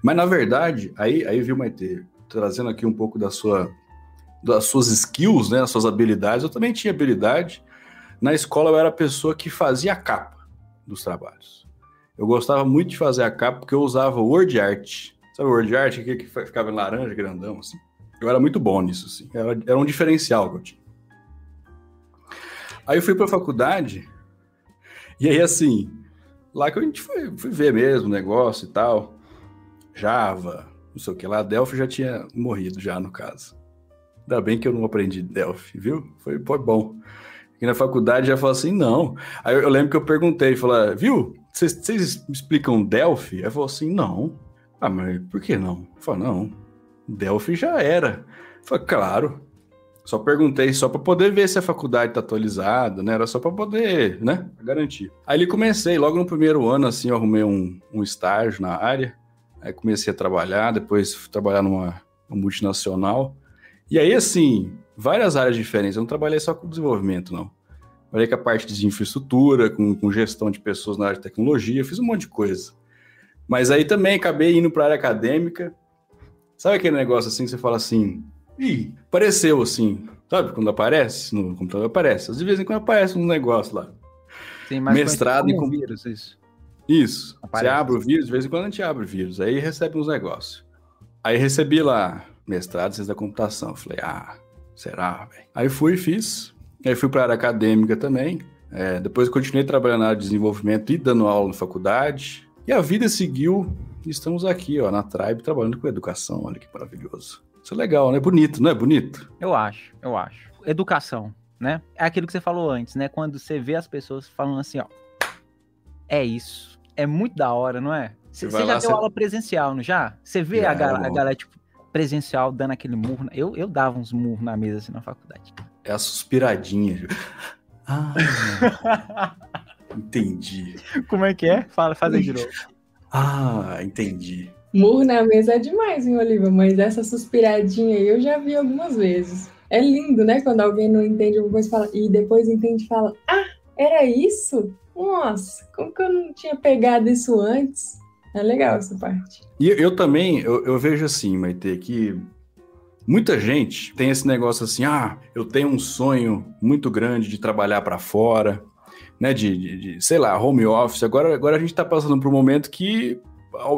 Mas na verdade, aí, aí viu, Maite, trazendo aqui um pouco da sua, das suas skills, né, das suas habilidades. Eu também tinha habilidade. Na escola eu era a pessoa que fazia a capa dos trabalhos. Eu gostava muito de fazer a capa porque eu usava word art. Sabe o word art, que ficava em laranja, grandão, assim? Eu era muito bom nisso, assim. Era, era um diferencial que eu tinha. Aí eu fui pra faculdade, e aí, assim, lá que a gente foi, foi ver mesmo o negócio e tal. Java, não sei o que lá. Delphi já tinha morrido, já, no caso. Ainda bem que eu não aprendi Delphi, viu? Foi, foi bom. E na faculdade já falou assim, não. Aí eu, lembro que eu perguntei, falei, viu? Vocês explicam Delphi? Aí falou assim, não. Ah, mas por que não? Falei, não. Delphi já era. Falei, claro. Só perguntei só para poder ver se a faculdade tá atualizada, né? Era só para poder, né? Garantir. Aí ele comecei, logo no primeiro ano, assim, eu arrumei um, um estágio na área. Aí comecei a trabalhar, depois trabalhar numa, numa multinacional. E aí, assim, várias áreas diferentes. Eu não trabalhei só com desenvolvimento, não. Trabalhei com a parte de infraestrutura, com, com gestão de pessoas na área de tecnologia, fiz um monte de coisa. Mas aí também acabei indo para a área acadêmica. Sabe aquele negócio assim que você fala assim, ih, apareceu assim, sabe? Quando aparece no computador, aparece. De vez em quando aparece um negócio lá. Sim, mas Mestrado em com- vírus, isso. Isso. Aparece. Você abre o vírus, de vez em quando a gente abre o vírus. Aí recebe uns negócios. Aí recebi lá, mestrado em ciência da computação. Falei, ah, será, velho? Aí fui e fiz. Aí fui para a área acadêmica também. É, depois continuei trabalhando na área de desenvolvimento e dando aula na faculdade. E a vida seguiu. E estamos aqui, ó, na Tribe, trabalhando com educação. Olha que maravilhoso. Isso é legal, né? Bonito, não é bonito? Eu acho, eu acho. Educação, né? É aquilo que você falou antes, né? Quando você vê as pessoas falando assim, ó. É isso. É muito da hora, não é? Você já lá, deu você- aula presencial, não já? Você vê a, gal- a galera, tipo, presencial dando aquele murro. Eu, eu dava uns murros na mesa assim na faculdade. É a suspiradinha. Ah, entendi. Como é que é? Fala, faz aí de novo. Ah, entendi. Murro na mesa é demais, hein, Oliva? Mas essa suspiradinha aí eu já vi algumas vezes. É lindo, né? Quando alguém não entende alguma coisa fala, e depois entende e fala: Ah, era isso? Nossa, como que eu não tinha pegado isso antes? É legal essa parte. E eu, também, eu, eu vejo assim, Maite, que muita gente tem esse negócio assim, ah, eu tenho um sonho muito grande de trabalhar para fora, né, de, de- de, sei lá, home office. Agora, agora a gente está passando por um momento que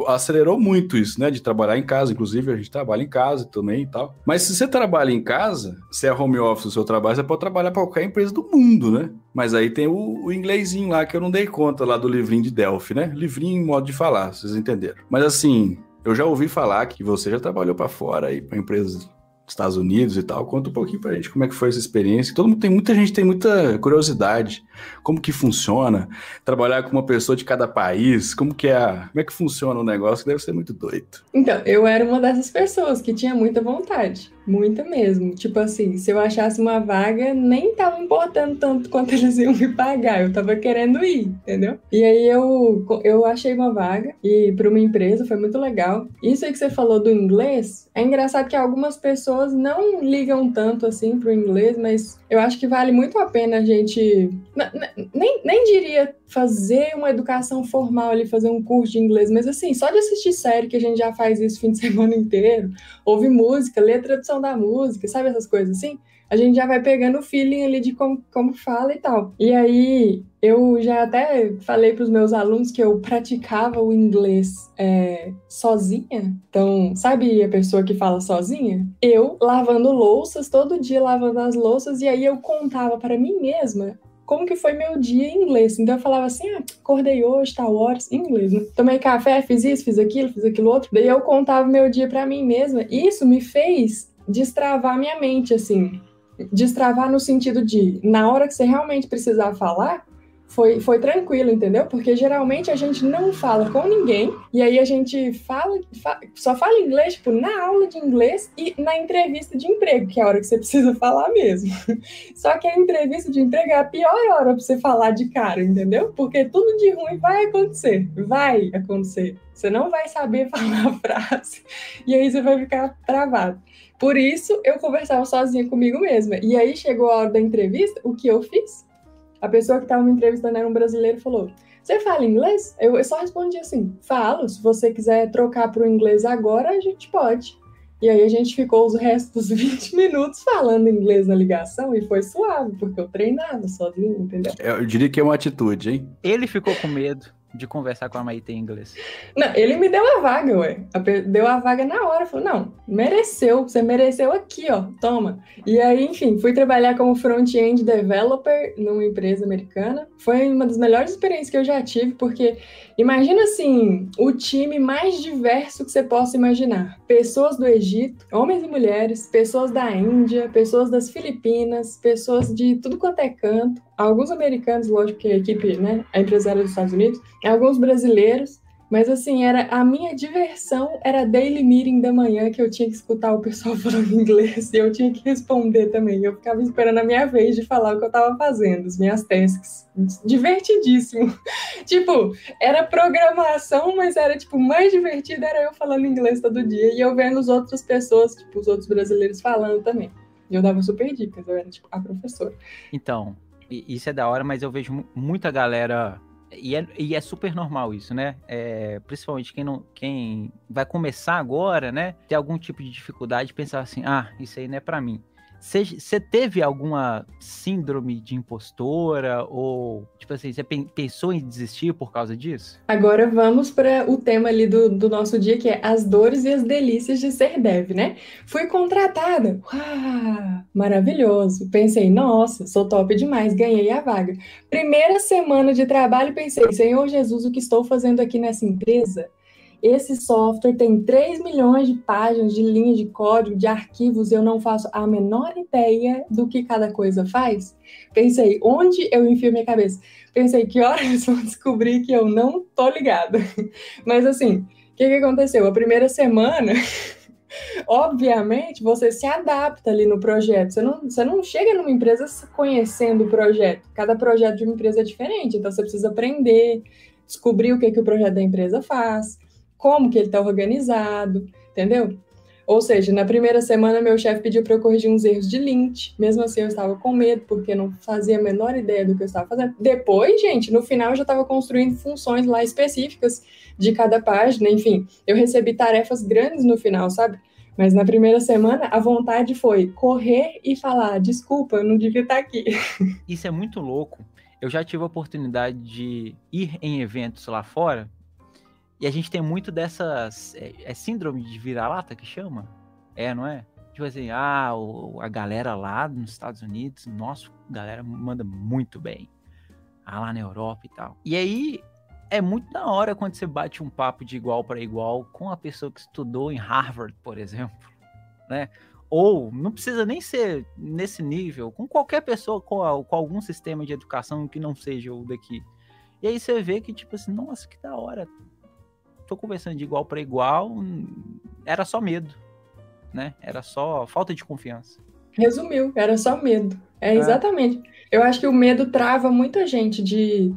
acelerou muito isso, né, de trabalhar em casa. Inclusive, a gente trabalha em casa também e tal. Mas se você trabalha em casa, se é home office o seu trabalho, você pode trabalhar para qualquer empresa do mundo, né? Mas aí tem o, o inglesinho lá que eu não dei conta lá do livrinho de Delphi, né? Livrinho em modo de falar, vocês entenderam. Mas assim, eu já ouvi falar que você já trabalhou para fora aí, para empresas Estados Unidos e tal. Conta um pouquinho pra gente como é que foi essa experiência. Todo mundo tem muita gente tem muita curiosidade, como que funciona trabalhar com uma pessoa de cada país, como que é, como é que funciona o negócio, que deve ser muito doido. Então, eu era uma dessas pessoas que tinha muita vontade. Muita mesmo. Tipo assim, se eu achasse uma vaga, nem tava importando tanto quanto eles iam me pagar. Eu tava querendo ir, entendeu? E aí eu, eu achei uma vaga e para uma empresa foi muito legal. Isso aí que você falou do inglês, é engraçado que algumas pessoas não ligam tanto assim pro inglês, mas eu acho que vale muito a pena a gente. Nem, nem diria fazer uma educação formal ali, fazer um curso de inglês, mas assim, só de assistir série, que a gente já faz isso o fim de semana inteiro, ouvir música, ler a da música, sabe essas coisas assim? A gente já vai pegando o feeling ali de como, como fala e tal. E aí, eu já até falei para os meus alunos que eu praticava o inglês é, sozinha. Então, sabe a pessoa que fala sozinha? Eu lavando louças, todo dia lavando as louças, e aí eu contava para mim mesma como que foi meu dia em inglês. Então eu falava assim, ah, acordei hoje, tal horas, em inglês, né? Tomei café, fiz isso, fiz aquilo, fiz aquilo outro. Daí eu contava meu dia para mim mesma. Isso me fez destravar minha mente, assim. Destravar no sentido de, na hora que você realmente precisar falar, foi, foi tranquilo, entendeu? Porque geralmente a gente não fala com ninguém e aí a gente fala, fa, só fala inglês, tipo, na aula de inglês e na entrevista de emprego, que é a hora que você precisa falar mesmo. Só que a entrevista de emprego é a pior hora pra você falar de cara, entendeu? Porque tudo de ruim vai acontecer, vai acontecer. Você não vai saber falar a frase e aí você vai ficar travado. Por isso, eu conversava sozinha comigo mesma. E aí chegou a hora da entrevista, o que eu fiz? A pessoa que estava me entrevistando era um brasileiro e falou: Você fala inglês? Eu, eu só respondi assim: Falo. Se você quiser trocar para o inglês agora, a gente pode. E aí a gente ficou os restos dos 20 minutos falando inglês na ligação e foi suave, porque eu treinava sozinho, entendeu? Eu diria que é uma atitude, hein? Ele ficou com medo de conversar com a Maite em inglês? Não, ele me deu a vaga, ué. Deu a vaga na hora. Falou, não, mereceu. Você mereceu aqui, ó. Toma. E aí, enfim, fui trabalhar como front-end developer numa empresa americana. Foi uma das melhores experiências que eu já tive, porque imagina assim, o time mais diverso que você possa imaginar. Pessoas do Egito, homens e mulheres, pessoas da Índia, pessoas das Filipinas, pessoas de tudo quanto é canto alguns americanos, lógico que a equipe, né, a empresária dos Estados Unidos, alguns brasileiros, mas assim, era a minha diversão era daily meeting da manhã que eu tinha que escutar o pessoal falando inglês e eu tinha que responder também. Eu ficava esperando a minha vez de falar o que eu estava fazendo, as minhas tasks. Divertidíssimo. tipo, era programação, mas era tipo mais divertido era eu falando inglês todo dia e eu vendo as outras pessoas, tipo, os outros brasileiros falando também. E eu dava super dicas, eu era tipo a professora. Então, isso é da hora, mas eu vejo muita galera. E é, e é super normal isso, né? É, principalmente quem, não, quem vai começar agora, né? Ter algum tipo de dificuldade, pensar assim: ah, isso aí não é para mim. Você teve alguma síndrome de impostora? Ou, tipo assim, você pensou em desistir por causa disso? Agora vamos para o tema ali do, do nosso dia, que é as dores e as delícias de ser dev, né? Fui contratada. Uau, maravilhoso. Pensei, nossa, sou top demais, ganhei a vaga. Primeira semana de trabalho, pensei, Senhor Jesus, o que estou fazendo aqui nessa empresa? Esse software tem 3 milhões de páginas de linha de código, de arquivos, eu não faço a menor ideia do que cada coisa faz. Pensei, onde eu enfio minha cabeça? Pensei, que horas vão descobrir que eu não tô ligada? Mas assim, o que, que aconteceu? A primeira semana. Obviamente, você se adapta ali no projeto. Você não, você não chega numa empresa conhecendo o projeto. Cada projeto de uma empresa é diferente, então você precisa aprender, descobrir o que, que o projeto da empresa faz como que ele está organizado, entendeu? Ou seja, na primeira semana meu chefe pediu para eu corrigir uns erros de lint, mesmo assim eu estava com medo, porque não fazia a menor ideia do que eu estava fazendo. Depois, gente, no final eu já estava construindo funções lá específicas de cada página, enfim, eu recebi tarefas grandes no final, sabe? Mas na primeira semana a vontade foi correr e falar: desculpa, eu não devia estar aqui. Isso é muito louco. Eu já tive a oportunidade de ir em eventos lá fora e a gente tem muito dessas. É, é síndrome de vira-lata que chama? É, não é? Tipo assim, ah, o, a galera lá nos Estados Unidos, nossa, a galera manda muito bem. Ah, lá na Europa e tal. E aí, é muito da hora quando você bate um papo de igual para igual com a pessoa que estudou em Harvard, por exemplo, né? Ou não precisa nem ser nesse nível, com qualquer pessoa com, com algum sistema de educação que não seja o daqui. E aí você vê que, tipo assim, nossa, que da hora tô conversando de igual para igual, era só medo, né? Era só falta de confiança. Resumiu, era só medo. É, é. exatamente. Eu acho que o medo trava muita gente de,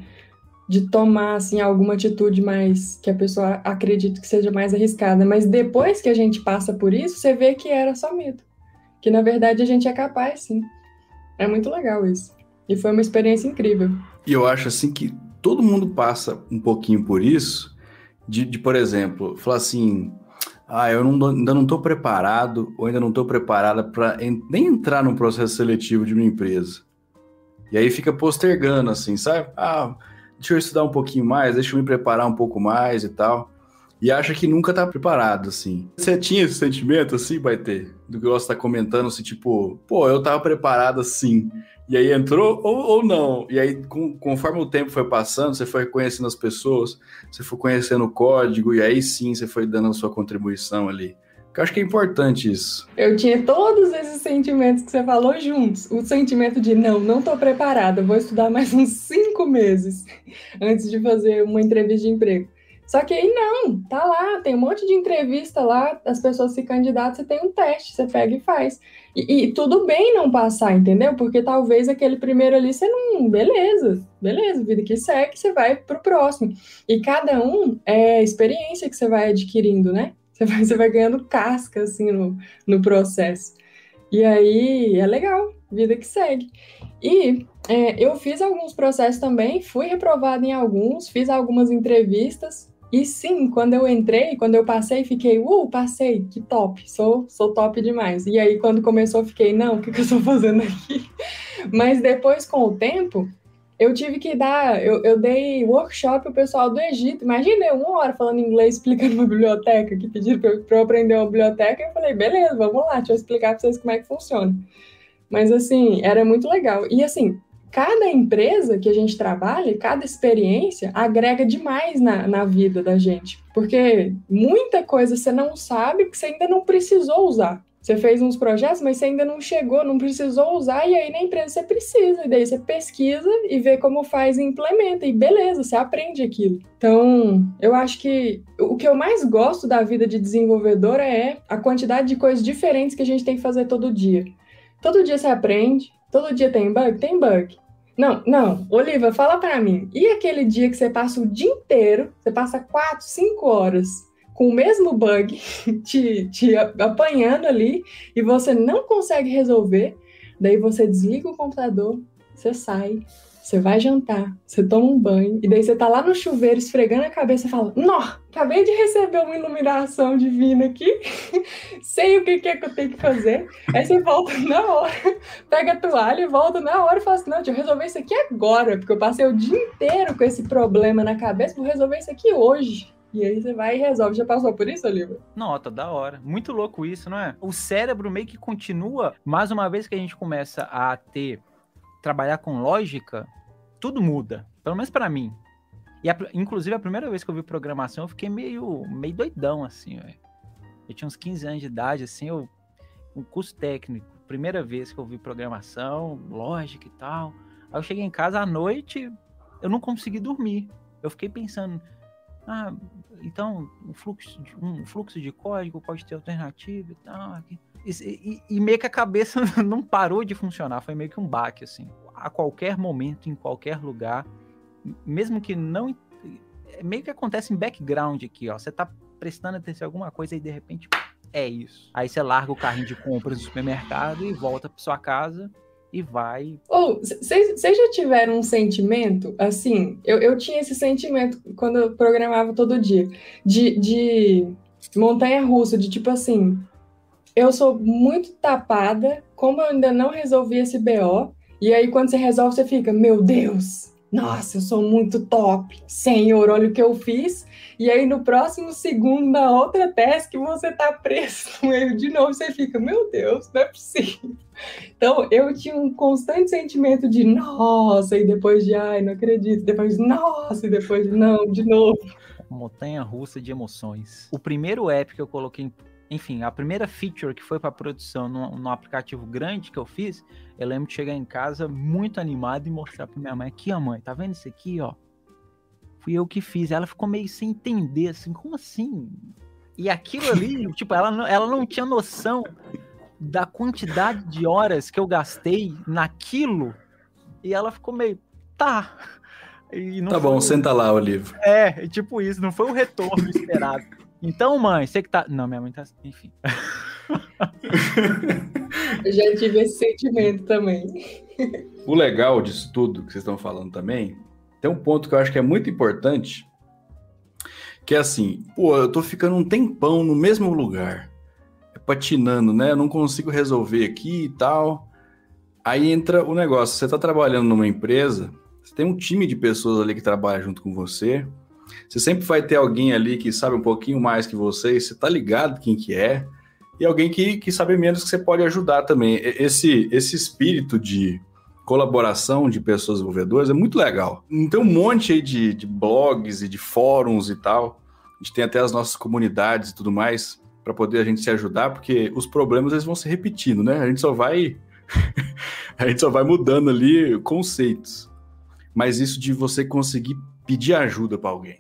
de tomar assim alguma atitude mais que a pessoa acredita que seja mais arriscada, mas depois que a gente passa por isso, você vê que era só medo. Que na verdade a gente é capaz, sim. É muito legal isso. E foi uma experiência incrível. E eu acho assim que todo mundo passa um pouquinho por isso, de, de por exemplo, falar assim, ah, eu não, ainda não estou preparado ou ainda não estou preparada para nem entrar no processo seletivo de uma empresa. E aí fica postergando, assim, sabe? Ah, deixa eu estudar um pouquinho mais, deixa eu me preparar um pouco mais e tal. E acha que nunca tá preparado, assim. Você tinha esse sentimento, assim, vai ter? Do que você tá comentando, assim, tipo, pô, eu tava preparado assim. E aí entrou ou, ou não. E aí, com, conforme o tempo foi passando, você foi conhecendo as pessoas, você foi conhecendo o código, e aí sim você foi dando a sua contribuição ali. Eu acho que é importante isso. Eu tinha todos esses sentimentos que você falou juntos. O sentimento de não, não estou preparada, vou estudar mais uns cinco cinco meses antes de fazer uma entrevista de emprego. Só que aí não, tá lá, tem um monte de entrevista lá, as pessoas se candidatam, você tem um teste, você pega e faz. E, e, tudo bem não passar, entendeu? Porque talvez aquele primeiro ali você não. Beleza, beleza, vida que segue, você vai pro próximo. E cada um é experiência que você vai adquirindo, né? Você vai, você vai ganhando casca, assim, no, no processo. E aí é legal, vida que segue. E é, eu fiz alguns processos também, fui reprovada em alguns, fiz algumas entrevistas, e sim, quando eu entrei, quando eu passei, fiquei, uh, passei, que top, sou, sou top demais. E aí, quando começou, fiquei, não, o que, que eu estou fazendo aqui? Mas depois, com o tempo, eu tive que dar, eu, eu dei workshop o pessoal do Egito. Imagina uma hora falando inglês, explicando uma biblioteca, que pediram para eu, aprender uma biblioteca. Eu falei, beleza, vamos lá, deixa eu explicar para vocês como é que funciona. Mas, assim, era muito legal. E, assim, cada empresa que a gente trabalha, cada experiência agrega demais na, na vida da gente. Porque muita coisa você não sabe que você ainda não precisou usar. Você fez uns projetos, mas você ainda não chegou, não precisou usar, e aí na empresa você precisa. E daí você pesquisa e vê como faz e implementa. E beleza, você aprende aquilo. Então, eu acho que o que eu mais gosto da vida de desenvolvedora é a quantidade de coisas diferentes que a gente tem que fazer todo dia. Todo dia você aprende, todo dia tem bug? Tem bug. Não, não, Oliva, fala para mim. E aquele dia que você passa o dia inteiro, você passa quatro, cinco horas com o mesmo bug te, te apanhando ali e você não consegue resolver, daí você desliga o computador, você sai, você vai jantar, você toma um banho, e daí você tá lá no chuveiro esfregando a cabeça e fala: Nó, acabei de receber uma iluminação divina aqui, sei o que, que é que eu tenho que fazer. Aí você volta na hora, pega a toalha e volta na hora e fala assim: Não, deixa eu resolver isso aqui agora, porque eu passei o dia inteiro com esse problema na cabeça, vou resolver isso aqui hoje. E aí você vai e resolve. Já passou por isso, Olivia? Nota, da hora. Muito louco isso, não é? O cérebro meio que continua, mais uma vez que a gente começa a ter trabalhar com lógica, tudo muda. Pelo menos para mim. E a, inclusive a primeira vez que eu vi programação, eu fiquei meio, meio doidão, assim. Eu tinha uns 15 anos de idade, assim, eu, um curso técnico. Primeira vez que eu vi programação, lógica e tal. Aí eu cheguei em casa à noite, eu não consegui dormir. Eu fiquei pensando, ah, então um fluxo de, um fluxo de código pode ter alternativa e tal. E, e, e, meio que a cabeça não parou de funcionar, foi meio que um baque, assim. A qualquer momento, em qualquer lugar, mesmo que não. Meio que acontece em background aqui, ó. Você tá prestando atenção em alguma coisa e de repente é isso. Aí você larga o carrinho de compras no supermercado e volta para sua casa e vai. Ou, oh, vocês já tiveram um sentimento, assim, eu, eu tinha esse sentimento quando eu programava todo dia, de, de montanha russa, de tipo assim, eu sou muito tapada, como eu ainda não resolvi esse BO, e aí quando você resolve, você fica, meu Deus, nossa, eu sou muito top, senhor, olha o que eu fiz. E aí no próximo segundo, na outra task, você tá preso no erro de novo, você fica, meu Deus, não é possível. Então eu tinha um constante sentimento de nossa, e depois de ai, não acredito, depois de nossa, e depois de não, de novo. Montanha russa de emoções. O primeiro app que eu coloquei enfim, a primeira feature que foi para produção no, no, aplicativo grande que eu fiz, eu lembro de chegar em casa muito animado e mostrar para minha mãe: aqui, ó, mãe, tá vendo isso aqui, ó? Fui eu que fiz. Ela ficou meio sem entender, assim, como assim? E aquilo ali, tipo, ela não, ela não tinha noção da quantidade de horas que eu gastei naquilo. E ela ficou meio, tá. tá bom, senta lá, Olivo. É, tipo isso, não foi o retorno esperado. Então, mãe, você que tá. Não, minha mãe tá. Enfim. Eu já tive esse sentimento também. O legal disso tudo que vocês estão falando também, tem um ponto que eu acho que é muito importante, que é assim, pô, eu tô ficando um tempão no mesmo lugar, patinando, né? Eu não consigo resolver aqui e tal. Aí entra o negócio, você tá trabalhando numa empresa, você tem um time de pessoas ali que trabalha junto com você, você sempre vai ter alguém ali que sabe um pouquinho mais que você, você tá ligado quem que é, e alguém que, que sabe menos que você pode ajudar também. Esse, esse espírito de colaboração de pessoas desenvolvedoras é muito legal. Tem um monte aí de, de blogs e de fóruns e tal. A gente tem até as nossas comunidades e tudo mais para poder a gente se ajudar, porque os problemas eles vão se repetindo, né? A gente só vai a gente só vai mudando ali conceitos. mas isso de você conseguir pedir ajuda para alguém,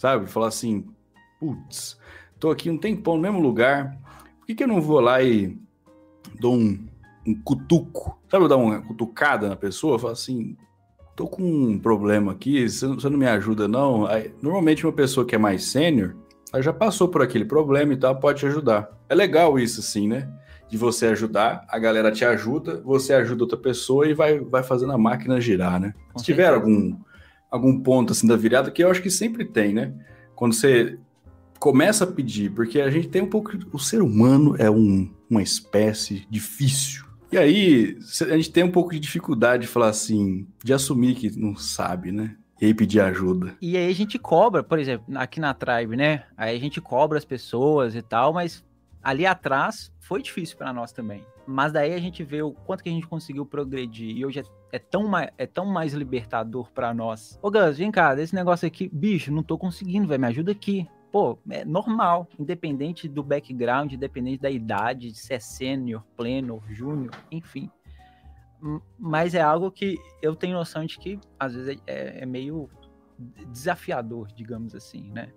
sabe? Falar assim, putz, tô aqui um tempão no mesmo lugar, por que, que eu não vou lá e dou um, um cutuco? Sabe, dar uma cutucada na pessoa? Falar assim, tô com um problema aqui, você não me ajuda não? Aí, normalmente uma pessoa que é mais sênior, ela já passou por aquele problema e tal, pode te ajudar. É legal isso, assim, né? De você ajudar, a galera te ajuda, você ajuda outra pessoa e vai, vai fazendo a máquina girar, né? Se tiver algum, algum ponto assim da virada, que eu acho que sempre tem, né? Quando você começa a pedir, porque a gente tem um pouco. O ser humano é um, uma espécie difícil. E aí, a gente tem um pouco de dificuldade de falar assim, de assumir que não sabe, né? E aí pedir ajuda. E aí a gente cobra, por exemplo, aqui na Tribe, né? Aí a gente cobra as pessoas e tal, mas ali atrás foi difícil para nós também. Mas daí a gente vê o quanto que a gente conseguiu progredir. E hoje é, é tão, mais, é tão mais libertador para nós. Ô Gus, vem cá, desse negócio aqui, bicho, não tô conseguindo, velho, me ajuda aqui. Pô, é normal, independente do background, independente da idade, de ser é sênior, pleno, júnior, enfim mas é algo que eu tenho noção de que às vezes é, é meio desafiador, digamos assim, né?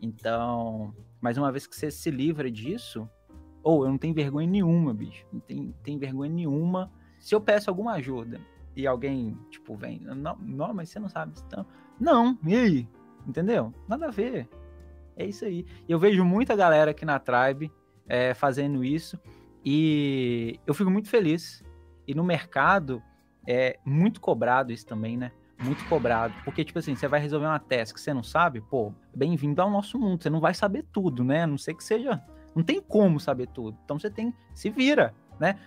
Então, mais uma vez que você se livra disso, ou oh, eu não tenho vergonha nenhuma, bicho, não tem, tem vergonha nenhuma. Se eu peço alguma ajuda e alguém, tipo, vem, não, não mas você não sabe, então, não, e aí? Entendeu? Nada a ver. É isso aí. Eu vejo muita galera aqui na Tribe é, fazendo isso e eu fico muito feliz e no mercado é muito cobrado isso também, né? Muito cobrado. Porque, tipo assim, você vai resolver uma task que você não sabe, pô, bem-vindo ao nosso mundo. Você não vai saber tudo, né? A não sei que seja. Não tem como saber tudo. Então você tem. Se vira, né?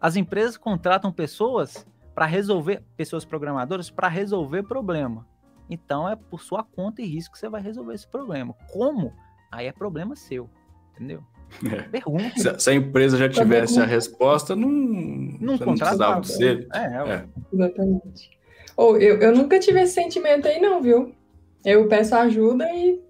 As empresas contratam pessoas para resolver. Pessoas programadoras para resolver problema. Então é por sua conta e risco que você vai resolver esse problema. Como? Aí é problema seu. Entendeu? É. Pergunta. Se, se, a empresa já tivesse a resposta, não, não, não precisava de ser. É, é. Exatamente. Ou eu, eu nunca tive esse sentimento aí, não, viu? Eu peço ajuda e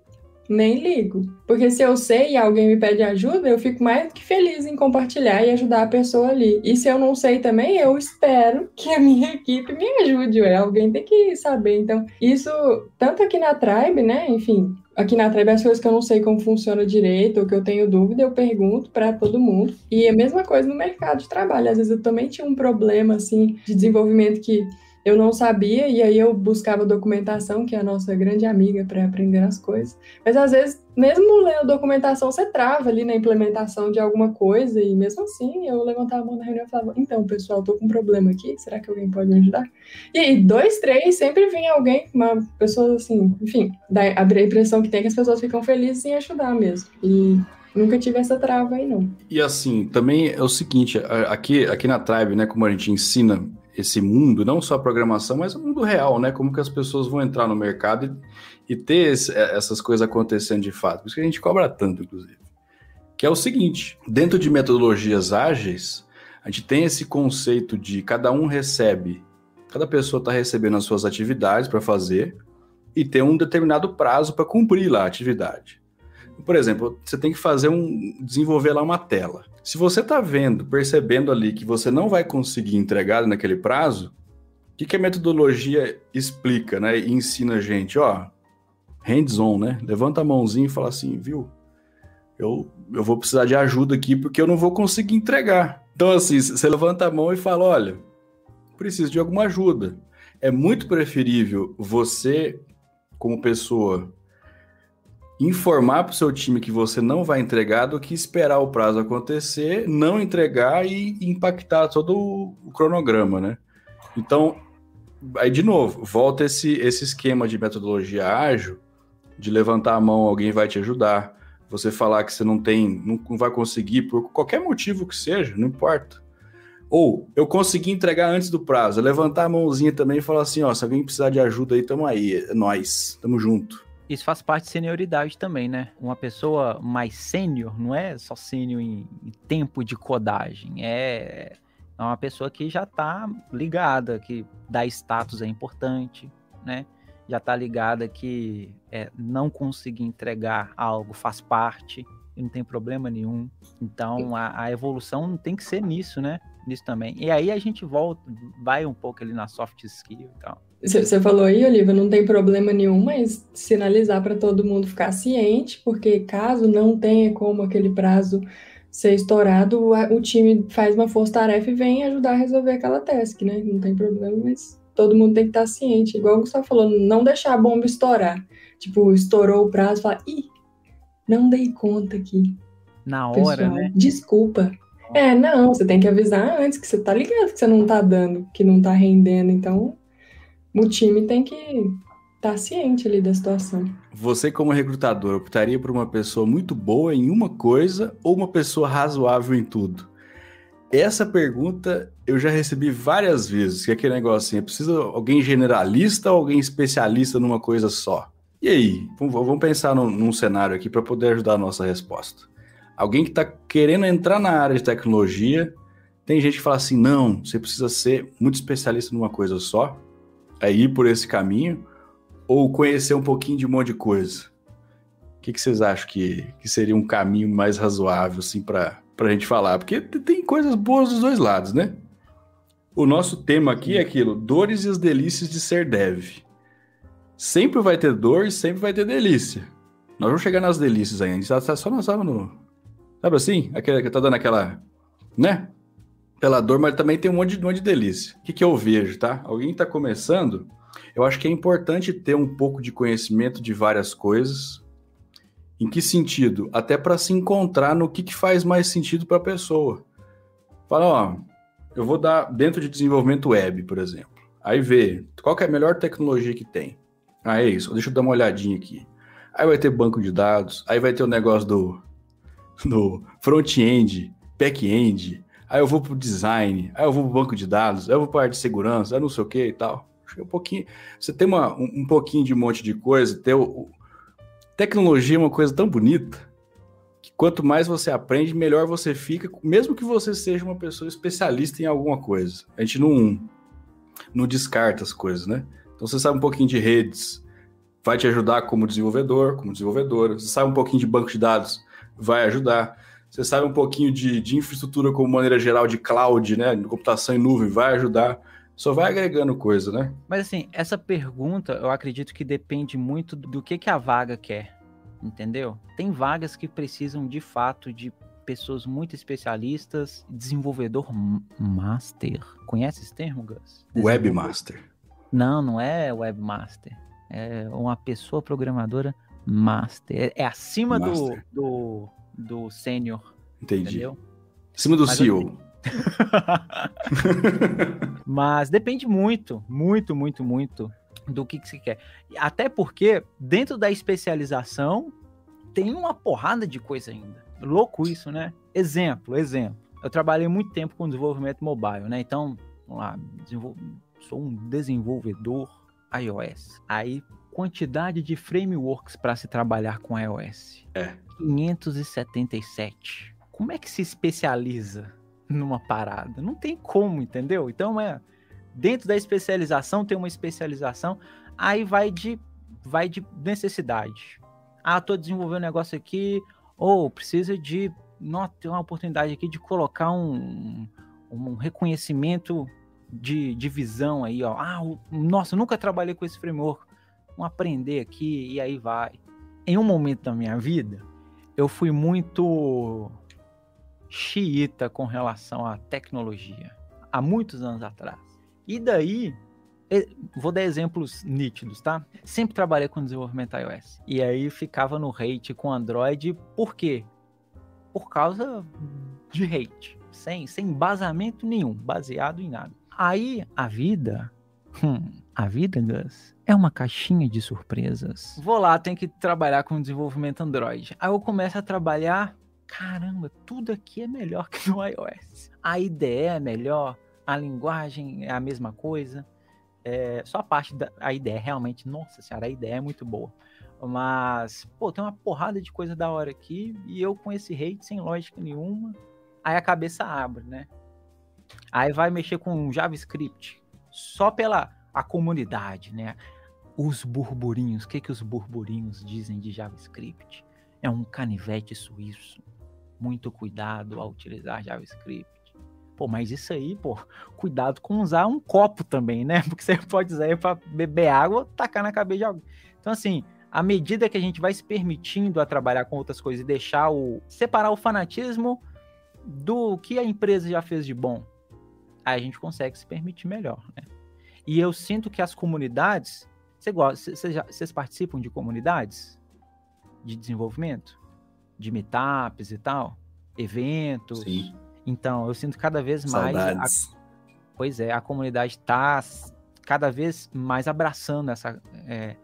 nem ligo. Porque se eu sei e alguém me pede ajuda, eu fico mais que feliz em compartilhar e ajudar a pessoa ali. E se eu não sei também, eu espero que a minha equipe me ajude. Ué. Alguém tem que saber. Então, isso, tanto aqui na Tribe, né? Enfim, aqui na Tribe as coisas que eu não sei como funciona direito ou que eu tenho dúvida, eu pergunto para todo mundo. E a mesma coisa no mercado de trabalho. Às vezes eu também tinha um problema assim de desenvolvimento que eu não sabia e aí eu buscava documentação, que é a nossa grande amiga para aprender as coisas. Mas às vezes, mesmo lendo documentação, você trava ali na implementação de alguma coisa e mesmo assim eu levantava a mão na reunião e falava: "Então, pessoal, tô com um problema aqui, será que alguém pode me ajudar?" E aí, dois, três, sempre vinha alguém, uma pessoa assim, enfim, dá a impressão que tem que as pessoas ficam felizes em ajudar mesmo. E Nunca tive essa trava aí, não. E assim, também é o seguinte, aqui, aqui na Tribe, né, como a gente ensina esse mundo, não só a programação, mas o mundo real, né? Como que as pessoas vão entrar no mercado e, e ter esse, é, essas coisas acontecendo de fato. Por isso que a gente cobra tanto, inclusive. Que é o seguinte: dentro de metodologias ágeis, a gente tem esse conceito de cada um recebe, cada pessoa está recebendo as suas atividades para fazer e tem um determinado prazo para cumprir lá a atividade. Por exemplo, você tem que fazer um. desenvolver lá uma tela. Se você está vendo, percebendo ali que você não vai conseguir entregar naquele prazo, o que, que a metodologia explica, né? E ensina a gente, ó, hands-on, né? Levanta a mãozinha e fala assim, viu? Eu, eu vou precisar de ajuda aqui porque eu não vou conseguir entregar. Então, assim, você levanta a mão e fala, olha, preciso de alguma ajuda. É muito preferível você, como pessoa, informar para o seu time que você não vai entregar do que esperar o prazo acontecer, não entregar e impactar todo o cronograma, né? Então, aí de novo, volta esse, esse esquema de metodologia ágil, de levantar a mão, alguém vai te ajudar. Você falar que você não tem, não vai conseguir por qualquer motivo que seja, não importa. Ou eu consegui entregar antes do prazo, levantar a mãozinha também e falar assim, ó, se alguém precisar de ajuda aí, tamo aí, é nós, tamo junto. Isso faz parte de senioridade também, né? Uma pessoa mais sênior não é só sênior em, em, tempo de codagem, é, é uma pessoa que já está ligada, que dar status é importante, né? Já está ligada que é, não conseguir entregar algo faz parte, e não tem problema nenhum. Então a, a evolução tem que ser nisso, né? Nisso também. E aí a gente volta, vai um pouco ali na soft skill e tal. Você falou aí, Olivia, não tem problema nenhum, mas sinalizar para todo mundo ficar ciente, porque caso não tenha como aquele prazo ser estourado, o, time faz uma força-tarefa e vem ajudar a resolver aquela task, né? Não tem problema, mas todo mundo tem que estar ciente. Igual o Gustavo falou, não deixar a bomba estourar. Tipo, estourou o prazo, fala, ih, não dei conta aqui. Na hora, Pessoal, né? Desculpa. É, não, você tem que avisar antes que você tá ligado que você não tá dando, que não tá rendendo. Então, o time tem que estar tá ciente ali da situação. Você, como recrutador, optaria por uma pessoa muito boa em uma coisa ou uma pessoa razoável em tudo? Essa pergunta eu já recebi várias vezes, que é aquele negócio assim, é preciso alguém generalista ou alguém especialista numa coisa só? E aí, vamos pensar num, num cenário aqui para poder ajudar a nossa resposta. Alguém que está querendo entrar na área de tecnologia, tem gente que fala assim, não, você precisa ser muito especialista numa coisa só, é ir por esse caminho, ou conhecer um pouquinho de um monte de coisa. O que, que vocês acham que, que seria um caminho mais razoável, assim, para a gente falar? Porque tem coisas boas dos dois lados, né? O nosso tema aqui é aquilo, dores e as delícias de ser dev. Sempre vai ter dor e sempre vai ter delícia. Nós vamos chegar nas delícias ainda. A gente tá, só estamos no, Sabe assim? Aquela que tá dando aquela, né? Pela dor, mas também tem um monte de, um monte de delícia. O que, que eu vejo, tá? Alguém está começando, eu acho que é importante ter um pouco de conhecimento de várias coisas. Em que sentido? Até para se encontrar no que, que faz mais sentido para a pessoa. Fala, ó, eu vou dar dentro de desenvolvimento web, por exemplo. Aí vê qual é a melhor tecnologia que tem. Ah, é isso. Deixa eu dar uma olhadinha aqui. Aí vai ter banco de dados, aí vai ter o negócio do no front-end, back-end, aí eu vou pro design, aí eu vou pro banco de dados, aí eu vou para de segurança, aí não sei o que e tal. Um pouquinho. Você tem uma, um, um pouquinho de um monte de coisa, ter o, tecnologia é uma coisa tão bonita que quanto mais você aprende, melhor você fica, mesmo que você seja uma pessoa especialista em alguma coisa. A gente não, não descarta as coisas, né? Então você sabe um pouquinho de redes, vai te ajudar como desenvolvedor, como desenvolvedora. Você sabe um pouquinho de banco de dados, vai ajudar. Você sabe um pouquinho de, de infraestrutura como maneira geral de cloud, né? De computação em nuvem, vai ajudar. Só vai agregando coisa, né? Mas assim, essa pergunta eu acredito que depende muito do que, que a vaga quer. Entendeu? Tem vagas que precisam de fato de pessoas muito especialistas, desenvolvedor master. Conhece esse termo, Gus? Webmaster. Não, não é webmaster. É uma pessoa programadora Master. É, é acima Master. do, do, do sênior. Entendi. Entendeu? Acima do Mas CEO. Mas depende muito, muito, muito, muito do que, que você quer. Até porque, dentro da especialização, tem uma porrada de coisa ainda. Louco isso, né? Exemplo, exemplo. Eu trabalhei muito tempo com desenvolvimento mobile, né? Então, vamos lá, sou um desenvolvedor iOS. Aí quantidade de frameworks para se trabalhar com iOS. É. 577. Como é que se especializa numa parada? Não tem como, entendeu? Então é dentro da especialização tem uma especialização, aí vai de vai de necessidade. Ah, tô desenvolvendo um negócio aqui, ou precisa de não, tem uma oportunidade aqui de colocar um, um reconhecimento de, de visão aí, ó. Ah, nossa, nunca trabalhei com esse framework vamos aprender aqui e aí vai. Em um momento da minha vida, eu fui muito xiita com relação à tecnologia, há muitos anos atrás. E daí, vou dar exemplos nítidos, tá? Sempre trabalhei com desenvolvimento iOS. E aí ficava no hate com Android, por quê? Por causa de hate, sem, sem embasamento nenhum, baseado em nada. Aí a vida, hum, a vida, Gus, é uma caixinha de surpresas. Vou lá, tenho que trabalhar com desenvolvimento Android. Aí eu começo a trabalhar, caramba, tudo aqui é melhor que no iOS. A IDE é melhor, a linguagem é a mesma coisa. É, só a parte da a IDE, realmente, nossa senhora, a IDE é muito boa. Mas, pô, tem uma porrada de coisa da hora aqui e eu com esse hate sem lógica nenhuma. Aí a cabeça abre, né? Aí vai mexer com JavaScript. Só pela a comunidade, né? Os burburinhos, o que, que os burburinhos dizem de JavaScript? é um canivete suíço. Muito cuidado ao utilizar JavaScript. Pô, mas isso aí, pô, cuidado com usar um copo também, né? Porque você pode usar para beber água ou tacar na cabeça de alguém. Então, assim, à medida que a gente vai se permitindo a trabalhar com outras coisas e deixar o. separar o fanatismo do que a empresa já fez de bom, aí a gente consegue se permitir melhor, né? E eu sinto que as comunidades. Vocês participam de comunidades de desenvolvimento? De meetups e tal? Eventos? Sim. Então, eu sinto cada vez mais. A, pois é, a comunidade está cada vez mais abraçando essa, é,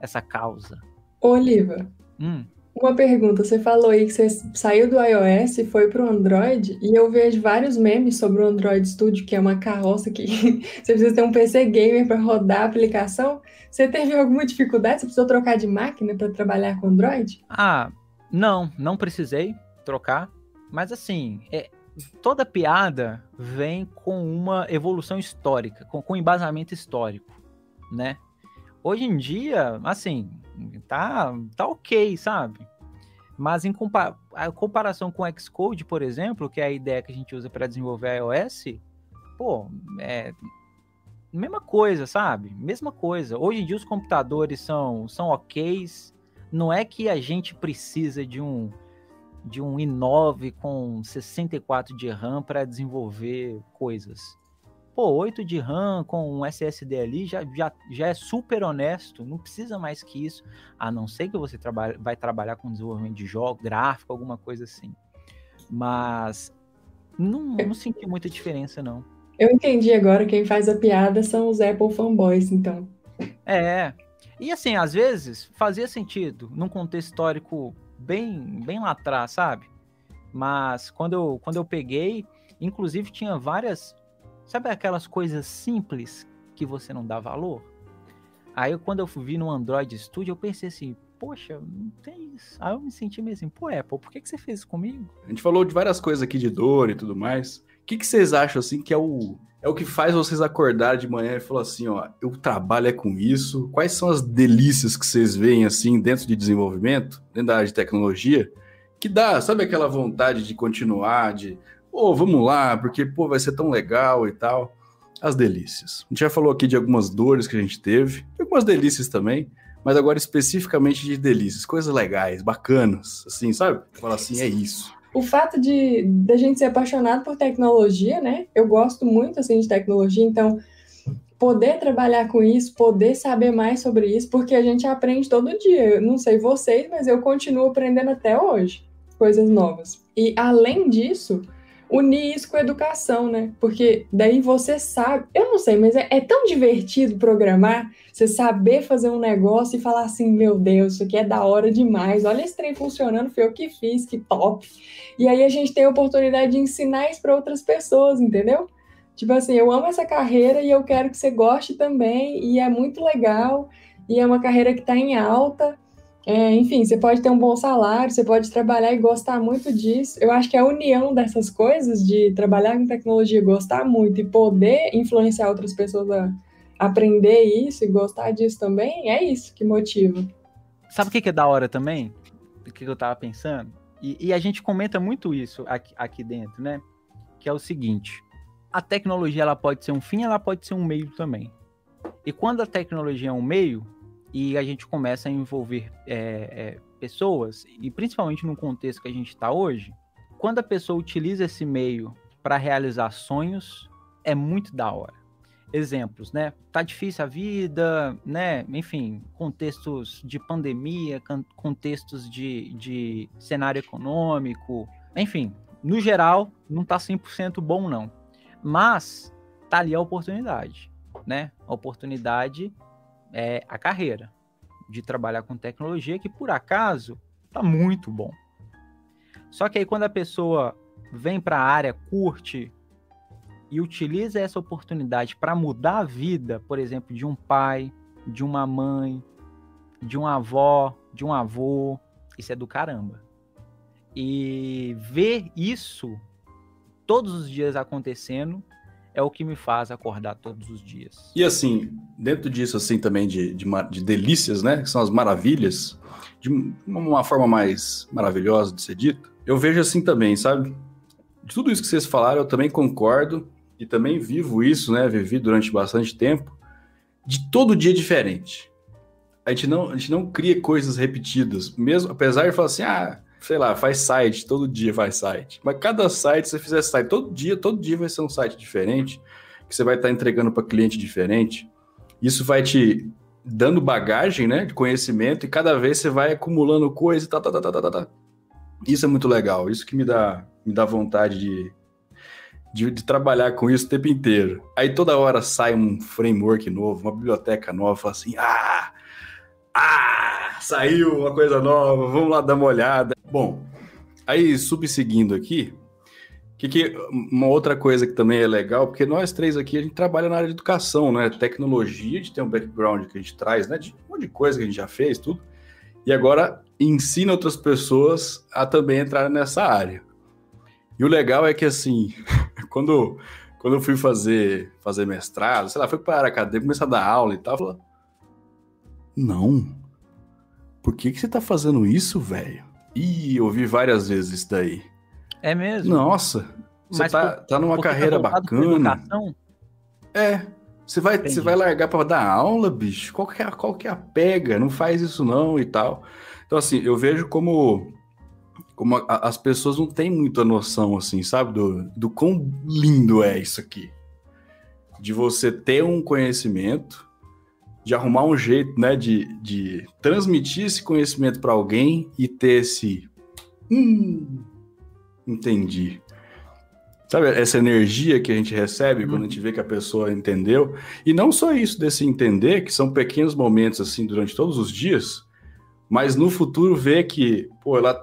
essa causa. Oliva, hum. Uma pergunta. Você falou aí que você saiu do iOS e foi para o Android, e eu vejo vários memes sobre o Android Studio, que é uma carroça que você precisa ter um PC gamer para rodar a aplicação. Você teve alguma dificuldade? Você precisou trocar de máquina para trabalhar com Android? Ah, não, não precisei trocar. Mas assim, é, toda piada vem com uma evolução histórica, com, com embasamento histórico, né? Hoje em dia, assim, tá, tá ok, sabe? Mas em compa a comparação com o Xcode, por exemplo, que é a ideia que a gente usa para desenvolver iOS, pô, é mesma coisa, sabe? Mesma coisa. Hoje em dia os computadores são, são ok. Não é que a gente precisa de um de um i9 com 64 de RAM para desenvolver coisas. Pô, 8 de RAM com um SSD ali já, já, já é super honesto, não precisa mais que isso, a não ser que você trabalhe, vai trabalhar com desenvolvimento de jogo, gráfico, alguma coisa assim. Mas não, não senti muita diferença, não. Eu entendi agora, quem faz a piada são os Apple fanboys, então. É. E assim, às vezes fazia sentido num contexto histórico bem, bem lá atrás, sabe? Mas quando eu, quando eu peguei, inclusive tinha várias, sabe aquelas coisas simples que você não dá valor? Aí quando eu vi no Android Studio, eu pensei assim, poxa, não tem isso. Aí eu me senti meio assim, pô, Apple, por que, que você fez isso comigo? A gente falou de várias coisas aqui de dor e tudo mais. O que, que vocês acham, assim, que é o, é o que faz vocês acordarem de manhã e falar assim, ó, eu trabalho é com isso. Quais são as delícias que vocês veem assim dentro de desenvolvimento, dentro da área de tecnologia, que dá, sabe aquela vontade de continuar, de, pô, vamos lá, porque pô, vai ser tão legal e tal. As delícias. A gente já falou aqui de algumas dores que a gente teve, algumas delícias também, mas agora especificamente de delícias, coisas legais, bacanas, assim, sabe? Fala assim, é isso o fato de da gente ser apaixonado por tecnologia, né? Eu gosto muito assim de tecnologia, então poder trabalhar com isso, poder saber mais sobre isso, porque a gente aprende todo dia. Eu não sei vocês, mas eu continuo aprendendo até hoje coisas novas. E além disso, unir isso com a educação, né? Porque daí você sabe, eu não sei, mas é, é, tão divertido programar, você saber fazer um negócio e falar assim, meu Deus, isso aqui é da hora demais, olha esse trem funcionando, foi eu que fiz, que top. E aí a gente tem a oportunidade de ensinar isso para outras pessoas, entendeu? Tipo assim, eu amo essa carreira e eu quero que você goste também, e é muito legal, e é uma carreira que está em alta, é, enfim, você pode ter um bom salário, você pode trabalhar e gostar muito disso. Eu acho que a união dessas coisas, de trabalhar com tecnologia, gostar muito e poder influenciar outras pessoas a aprender isso e gostar disso também, é isso que motiva. Sabe o que é da hora também? O que eu tava pensando? E, e a gente comenta muito isso aqui, aqui dentro, né? Que é o seguinte: a tecnologia ela pode ser um fim, ela pode ser um meio também. E quando a tecnologia é um meio, e a gente começa a envolver é, é, pessoas, e principalmente no contexto que a gente está hoje, quando a pessoa utiliza esse meio para realizar sonhos, é muito da hora. Exemplos, né? Tá difícil a vida, né? Enfim, contextos de pandemia, contextos de, de cenário econômico, enfim, no geral, não tá 100% bom, não. Mas tá ali a oportunidade, né? A oportunidade é a carreira de trabalhar com tecnologia, que por acaso tá muito bom. Só que aí quando a pessoa vem para a área, curte e utiliza essa oportunidade para mudar a vida, por exemplo, de um pai, de uma mãe, de uma avó, de um avô, isso é do caramba. E ver isso todos os dias acontecendo é o que me faz acordar todos os dias. E assim, dentro disso, assim, também de, de, de delícias, né? Que são as maravilhas, de uma forma mais maravilhosa de ser dito, eu vejo assim também, sabe? De tudo isso que vocês falaram, eu também concordo e também vivo isso, né? Vivi durante bastante tempo, de todo dia diferente. A gente não, a gente não cria coisas repetidas, mesmo apesar de falar assim, ah, sei lá, faz site, todo dia faz site. Mas cada site, se você fizer site todo dia, todo dia vai ser um site diferente, que você vai estar entregando para cliente diferente. Isso vai te dando bagagem, né, de conhecimento, e cada vez você vai acumulando coisa e tal, tal, tal, tal, tal. Isso é muito legal, isso que me dá, me dá vontade de, de, de, trabalhar com isso o tempo inteiro. Aí toda hora sai um framework novo, uma biblioteca nova, assim, ah, ah, saiu uma coisa nova, vamos lá dar uma olhada. Bom, aí subseguindo aqui, que, que uma outra coisa que também é legal, porque nós três aqui a gente trabalha na área de educação, né? Tecnologia, a gente tem um background que a gente traz, né? De um monte de coisa que a gente já fez, tudo. E agora ensina outras pessoas a também entrar nessa área. E o legal é que assim, quando quando eu fui fazer fazer mestrado, sei lá, fui para a academia, começar a dar aula e tal, não. Por que que você tá fazendo isso, velho? Ih, eu ouvi várias vezes isso daí. É mesmo? Nossa, você Mas tá, por, tá numa carreira tá bacana. É. Você vai, você vai largar para dar aula, bicho? Qual que, é, qual que é a pega? Não faz isso não e tal. Então, assim, eu vejo como, como a, as pessoas não têm muita noção, assim, sabe? Do, do quão lindo é isso aqui. De você ter um conhecimento, de arrumar um jeito, né? De, de transmitir esse conhecimento para alguém e ter esse... Hum, entendi. Sabe essa energia que a gente recebe quando a gente vê que a pessoa entendeu? E não só isso desse entender, que são pequenos momentos assim durante todos os dias, mas no futuro ver que, pô, ela,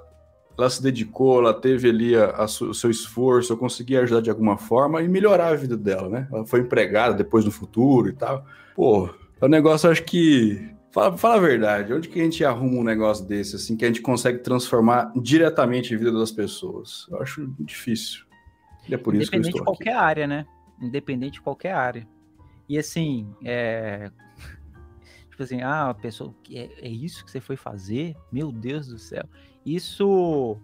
ela se dedicou, ela teve ali a, a, o seu esforço, eu consegui ajudar de alguma forma e melhorar a vida dela, né? Ela foi empregada depois no futuro e tal. Pô, é um negócio, acho que Fala, fala a verdade, onde que a gente arruma um negócio desse, assim, que a gente consegue transformar diretamente a vida das pessoas? Eu acho difícil. E é por isso que eu estou de qualquer aqui. área, né? Independente de qualquer área. E assim, é... tipo assim, ah, a pessoa, é, é isso que você foi fazer? Meu Deus do céu. Isso,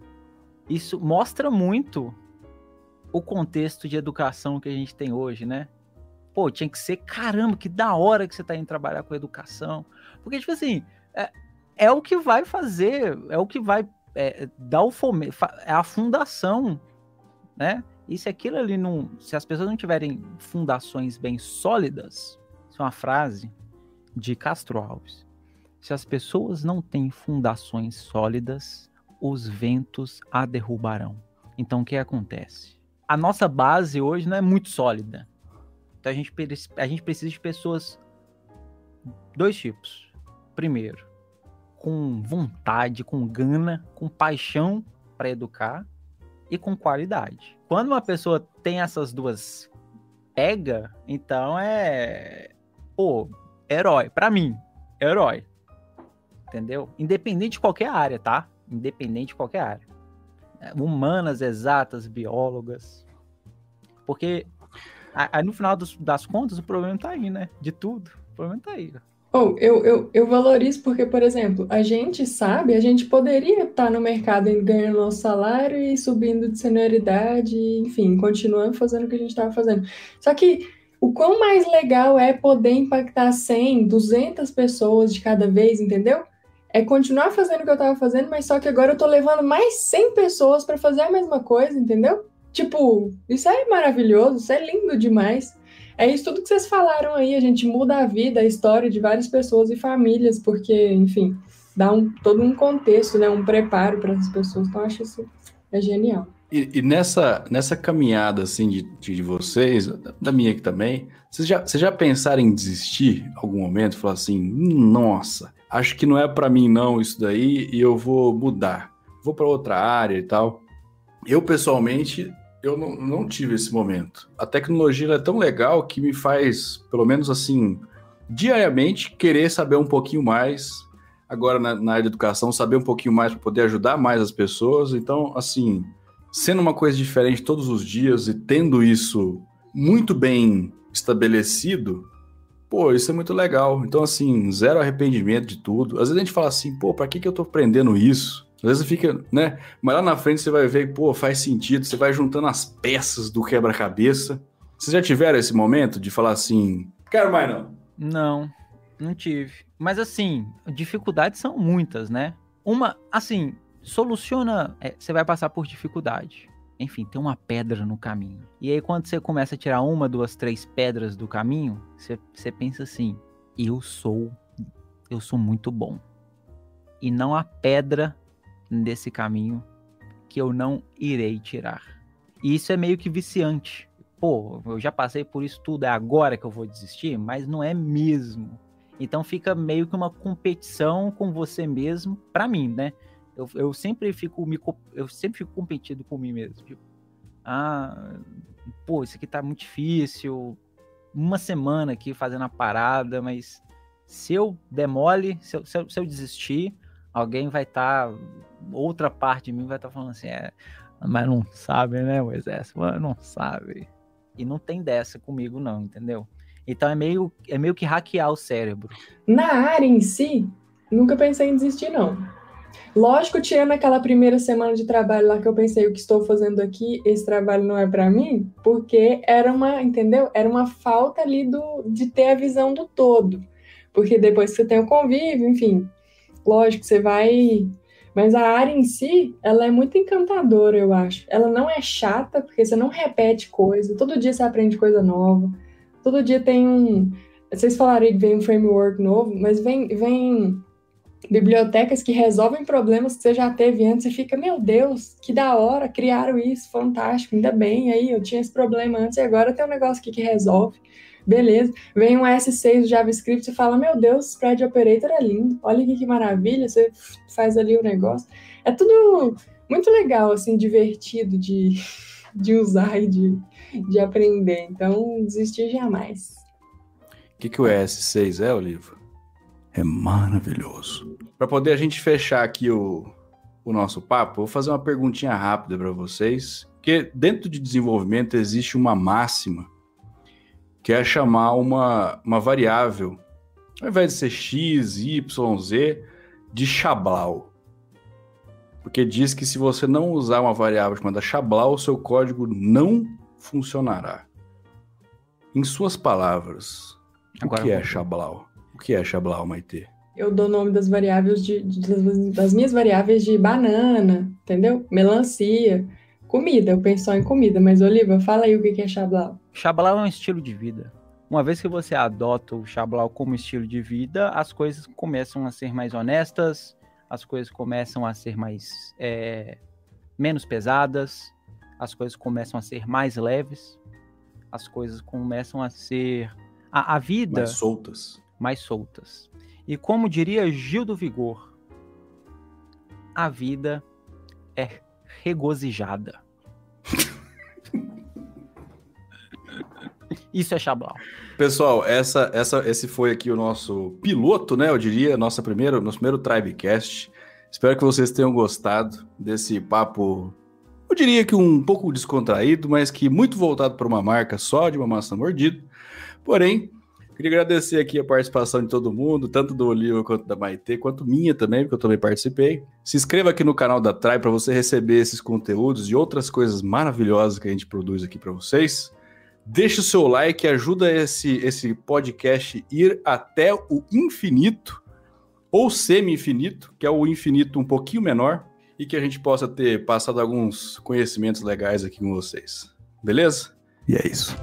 isso mostra muito o contexto de educação que a gente tem hoje, né? Pô, tinha que ser, caramba, que da hora que você tá indo trabalhar com educação. Porque, tipo assim, é, é o que vai fazer, é o que vai é, dar o fomento, é a fundação, né? E se aquilo ali não. Se as pessoas não tiverem fundações bem sólidas, isso é uma frase de Castro Alves. Se as pessoas não têm fundações sólidas, os ventos a derrubarão. Então o que acontece? A nossa base hoje não é muito sólida. Então a gente, a gente precisa de pessoas dois tipos primeiro, com vontade, com gana, com paixão para educar e com qualidade. Quando uma pessoa tem essas duas pega, então é pô, herói, para mim, herói. Entendeu? Independente de qualquer área, tá? Independente de qualquer área. Humanas, exatas, biólogas. Porque aí no final dos, das contas o problema tá aí, né? De tudo. O problema tá aí. Oh, eu, eu, eu valorizo porque, por exemplo, a gente sabe, a gente poderia estar no mercado ganhando nosso salário e subindo de senioridade, enfim, continuando fazendo o que a gente estava fazendo. Só que o quão mais legal é poder impactar 100, 200 pessoas de cada vez, entendeu? É continuar fazendo o que eu estava fazendo, mas só que agora eu estou levando mais 100 pessoas para fazer a mesma coisa, entendeu? Tipo, isso é maravilhoso, isso é lindo demais. É isso tudo que vocês falaram aí, a gente muda a vida, a história de várias pessoas e famílias, porque, enfim, dá um, todo um contexto, né, um preparo para as pessoas. Então, acho isso é genial. E, e, nessa, nessa caminhada, assim, de, de vocês, da minha aqui também, vocês já, vocês já pensaram em desistir em algum momento? Falar assim, nossa, acho que não é para mim não isso daí e eu vou mudar. Vou para outra área e tal. Eu, pessoalmente, eu não, não tive esse momento. A tecnologia é tão legal que me faz, pelo menos assim, diariamente, querer saber um pouquinho mais. Agora, na, na área de educação, saber um pouquinho mais para poder ajudar mais as pessoas. Então, assim, sendo uma coisa diferente todos os dias e tendo isso muito bem estabelecido, pô, isso é muito legal. Então, assim, zero arrependimento de tudo. Às vezes a gente fala assim, pô, pra que, que eu tô aprendendo isso? Às vezes fica, né? Mas lá na frente você vai ver, pô, faz sentido, você vai juntando as peças do quebra-cabeça. Vocês já tiveram esse momento de falar assim, quero mais não? Não, não tive. Mas assim, dificuldades são muitas, né? Uma, assim, soluciona. É, você vai passar por dificuldade. Enfim, tem uma pedra no caminho. E aí, quando você começa a tirar uma, duas, três pedras do caminho, você, você pensa assim: eu sou. Eu sou muito bom. E não há pedra nesse caminho que eu não irei tirar. E isso é meio que viciante. Pô, eu já passei por isso tudo, é agora que eu vou desistir? Mas não é mesmo. Então fica meio que uma competição com você mesmo, para mim, né? Eu, eu sempre fico me eu sempre fico competindo com mim mesmo. Tipo, ah, pô, isso aqui tá muito difícil. Uma semana aqui fazendo a parada, mas se eu demole, se eu, se eu, se eu desistir, alguém vai estar. Tá, outra parte de mim vai estar tá falando assim, é, mas não sabe, né, Moisés? Mano, não sabe. E não tem dessa comigo, não, entendeu? Então é meio, é meio que hackear o cérebro. Na área em si, nunca pensei em desistir, não. Lógico, tirando aquela primeira semana de trabalho lá que eu pensei, o que estou fazendo aqui, esse trabalho não é para mim, porque era uma, entendeu? Era uma falta ali do, de ter a visão do todo. Porque depois que você tem o convívio, enfim, lógico, você vai. Mas a área em si, ela é muito encantadora, eu acho. Ela não é chata, porque você não repete coisa, todo dia você aprende coisa nova, todo dia tem um. Vocês falaram que vem um framework novo, mas vem, vem bibliotecas que resolvem problemas que você já teve antes e fica, meu Deus, que da hora, criaram isso, fantástico, ainda bem, aí eu tinha esse problema antes e agora tem um negócio aqui que resolve. Beleza, vem um S6 do JavaScript e fala, meu Deus, spread operator é lindo, olha aqui que maravilha, você faz ali o negócio. É tudo muito legal, assim, divertido de, de usar e de, de aprender, então desistir jamais. O que, que o S6 é, Oliva? é maravilhoso. Para poder a gente fechar aqui o, o nosso papo, vou fazer uma perguntinha rápida para vocês. Porque dentro de desenvolvimento existe uma máxima que é chamar uma, uma variável, ao invés de ser x, y, z, de Chablau. Porque diz que se você não usar uma variável chamada Chablau, o seu código não funcionará. Em suas palavras, Agora o que é Chablau? que é Chablau, Maite? Eu dou o nome das variáveis de, de, das minhas variáveis de banana, entendeu? Melancia, comida. Eu penso só em comida, mas Oliva, fala aí o que é Chablau. Chablau é um estilo de vida. Uma vez que você adota o Chablau como estilo de vida, as coisas começam a ser mais honestas, as coisas começam a ser mais é, menos pesadas, as coisas começam a ser mais leves, as coisas começam a ser a, a vida mais soltas mais soltas. E como diria Gil do Vigor, a vida é regozijada. Isso é Chablau. Pessoal, essa, essa, esse foi aqui o nosso piloto, né? Eu diria, nossa primeira, nosso primeiro Tribecast. Espero que vocês tenham gostado desse papo, eu diria que um pouco descontraído, mas que muito voltado para uma marca só de uma maçã mordida. Porém, Queria agradecer aqui a participação de todo mundo, tanto do Oliva quanto da Maite, quanto minha também, porque eu também participei. Se inscreva aqui no canal da Trai para você receber esses conteúdos e outras coisas maravilhosas que a gente produz aqui para vocês. Deixe o seu like, ajuda esse, esse podcast ir até o infinito, ou semi-infinito, que é o infinito um pouquinho menor, e que a gente possa ter passado alguns conhecimentos legais aqui com vocês. Beleza? E é isso.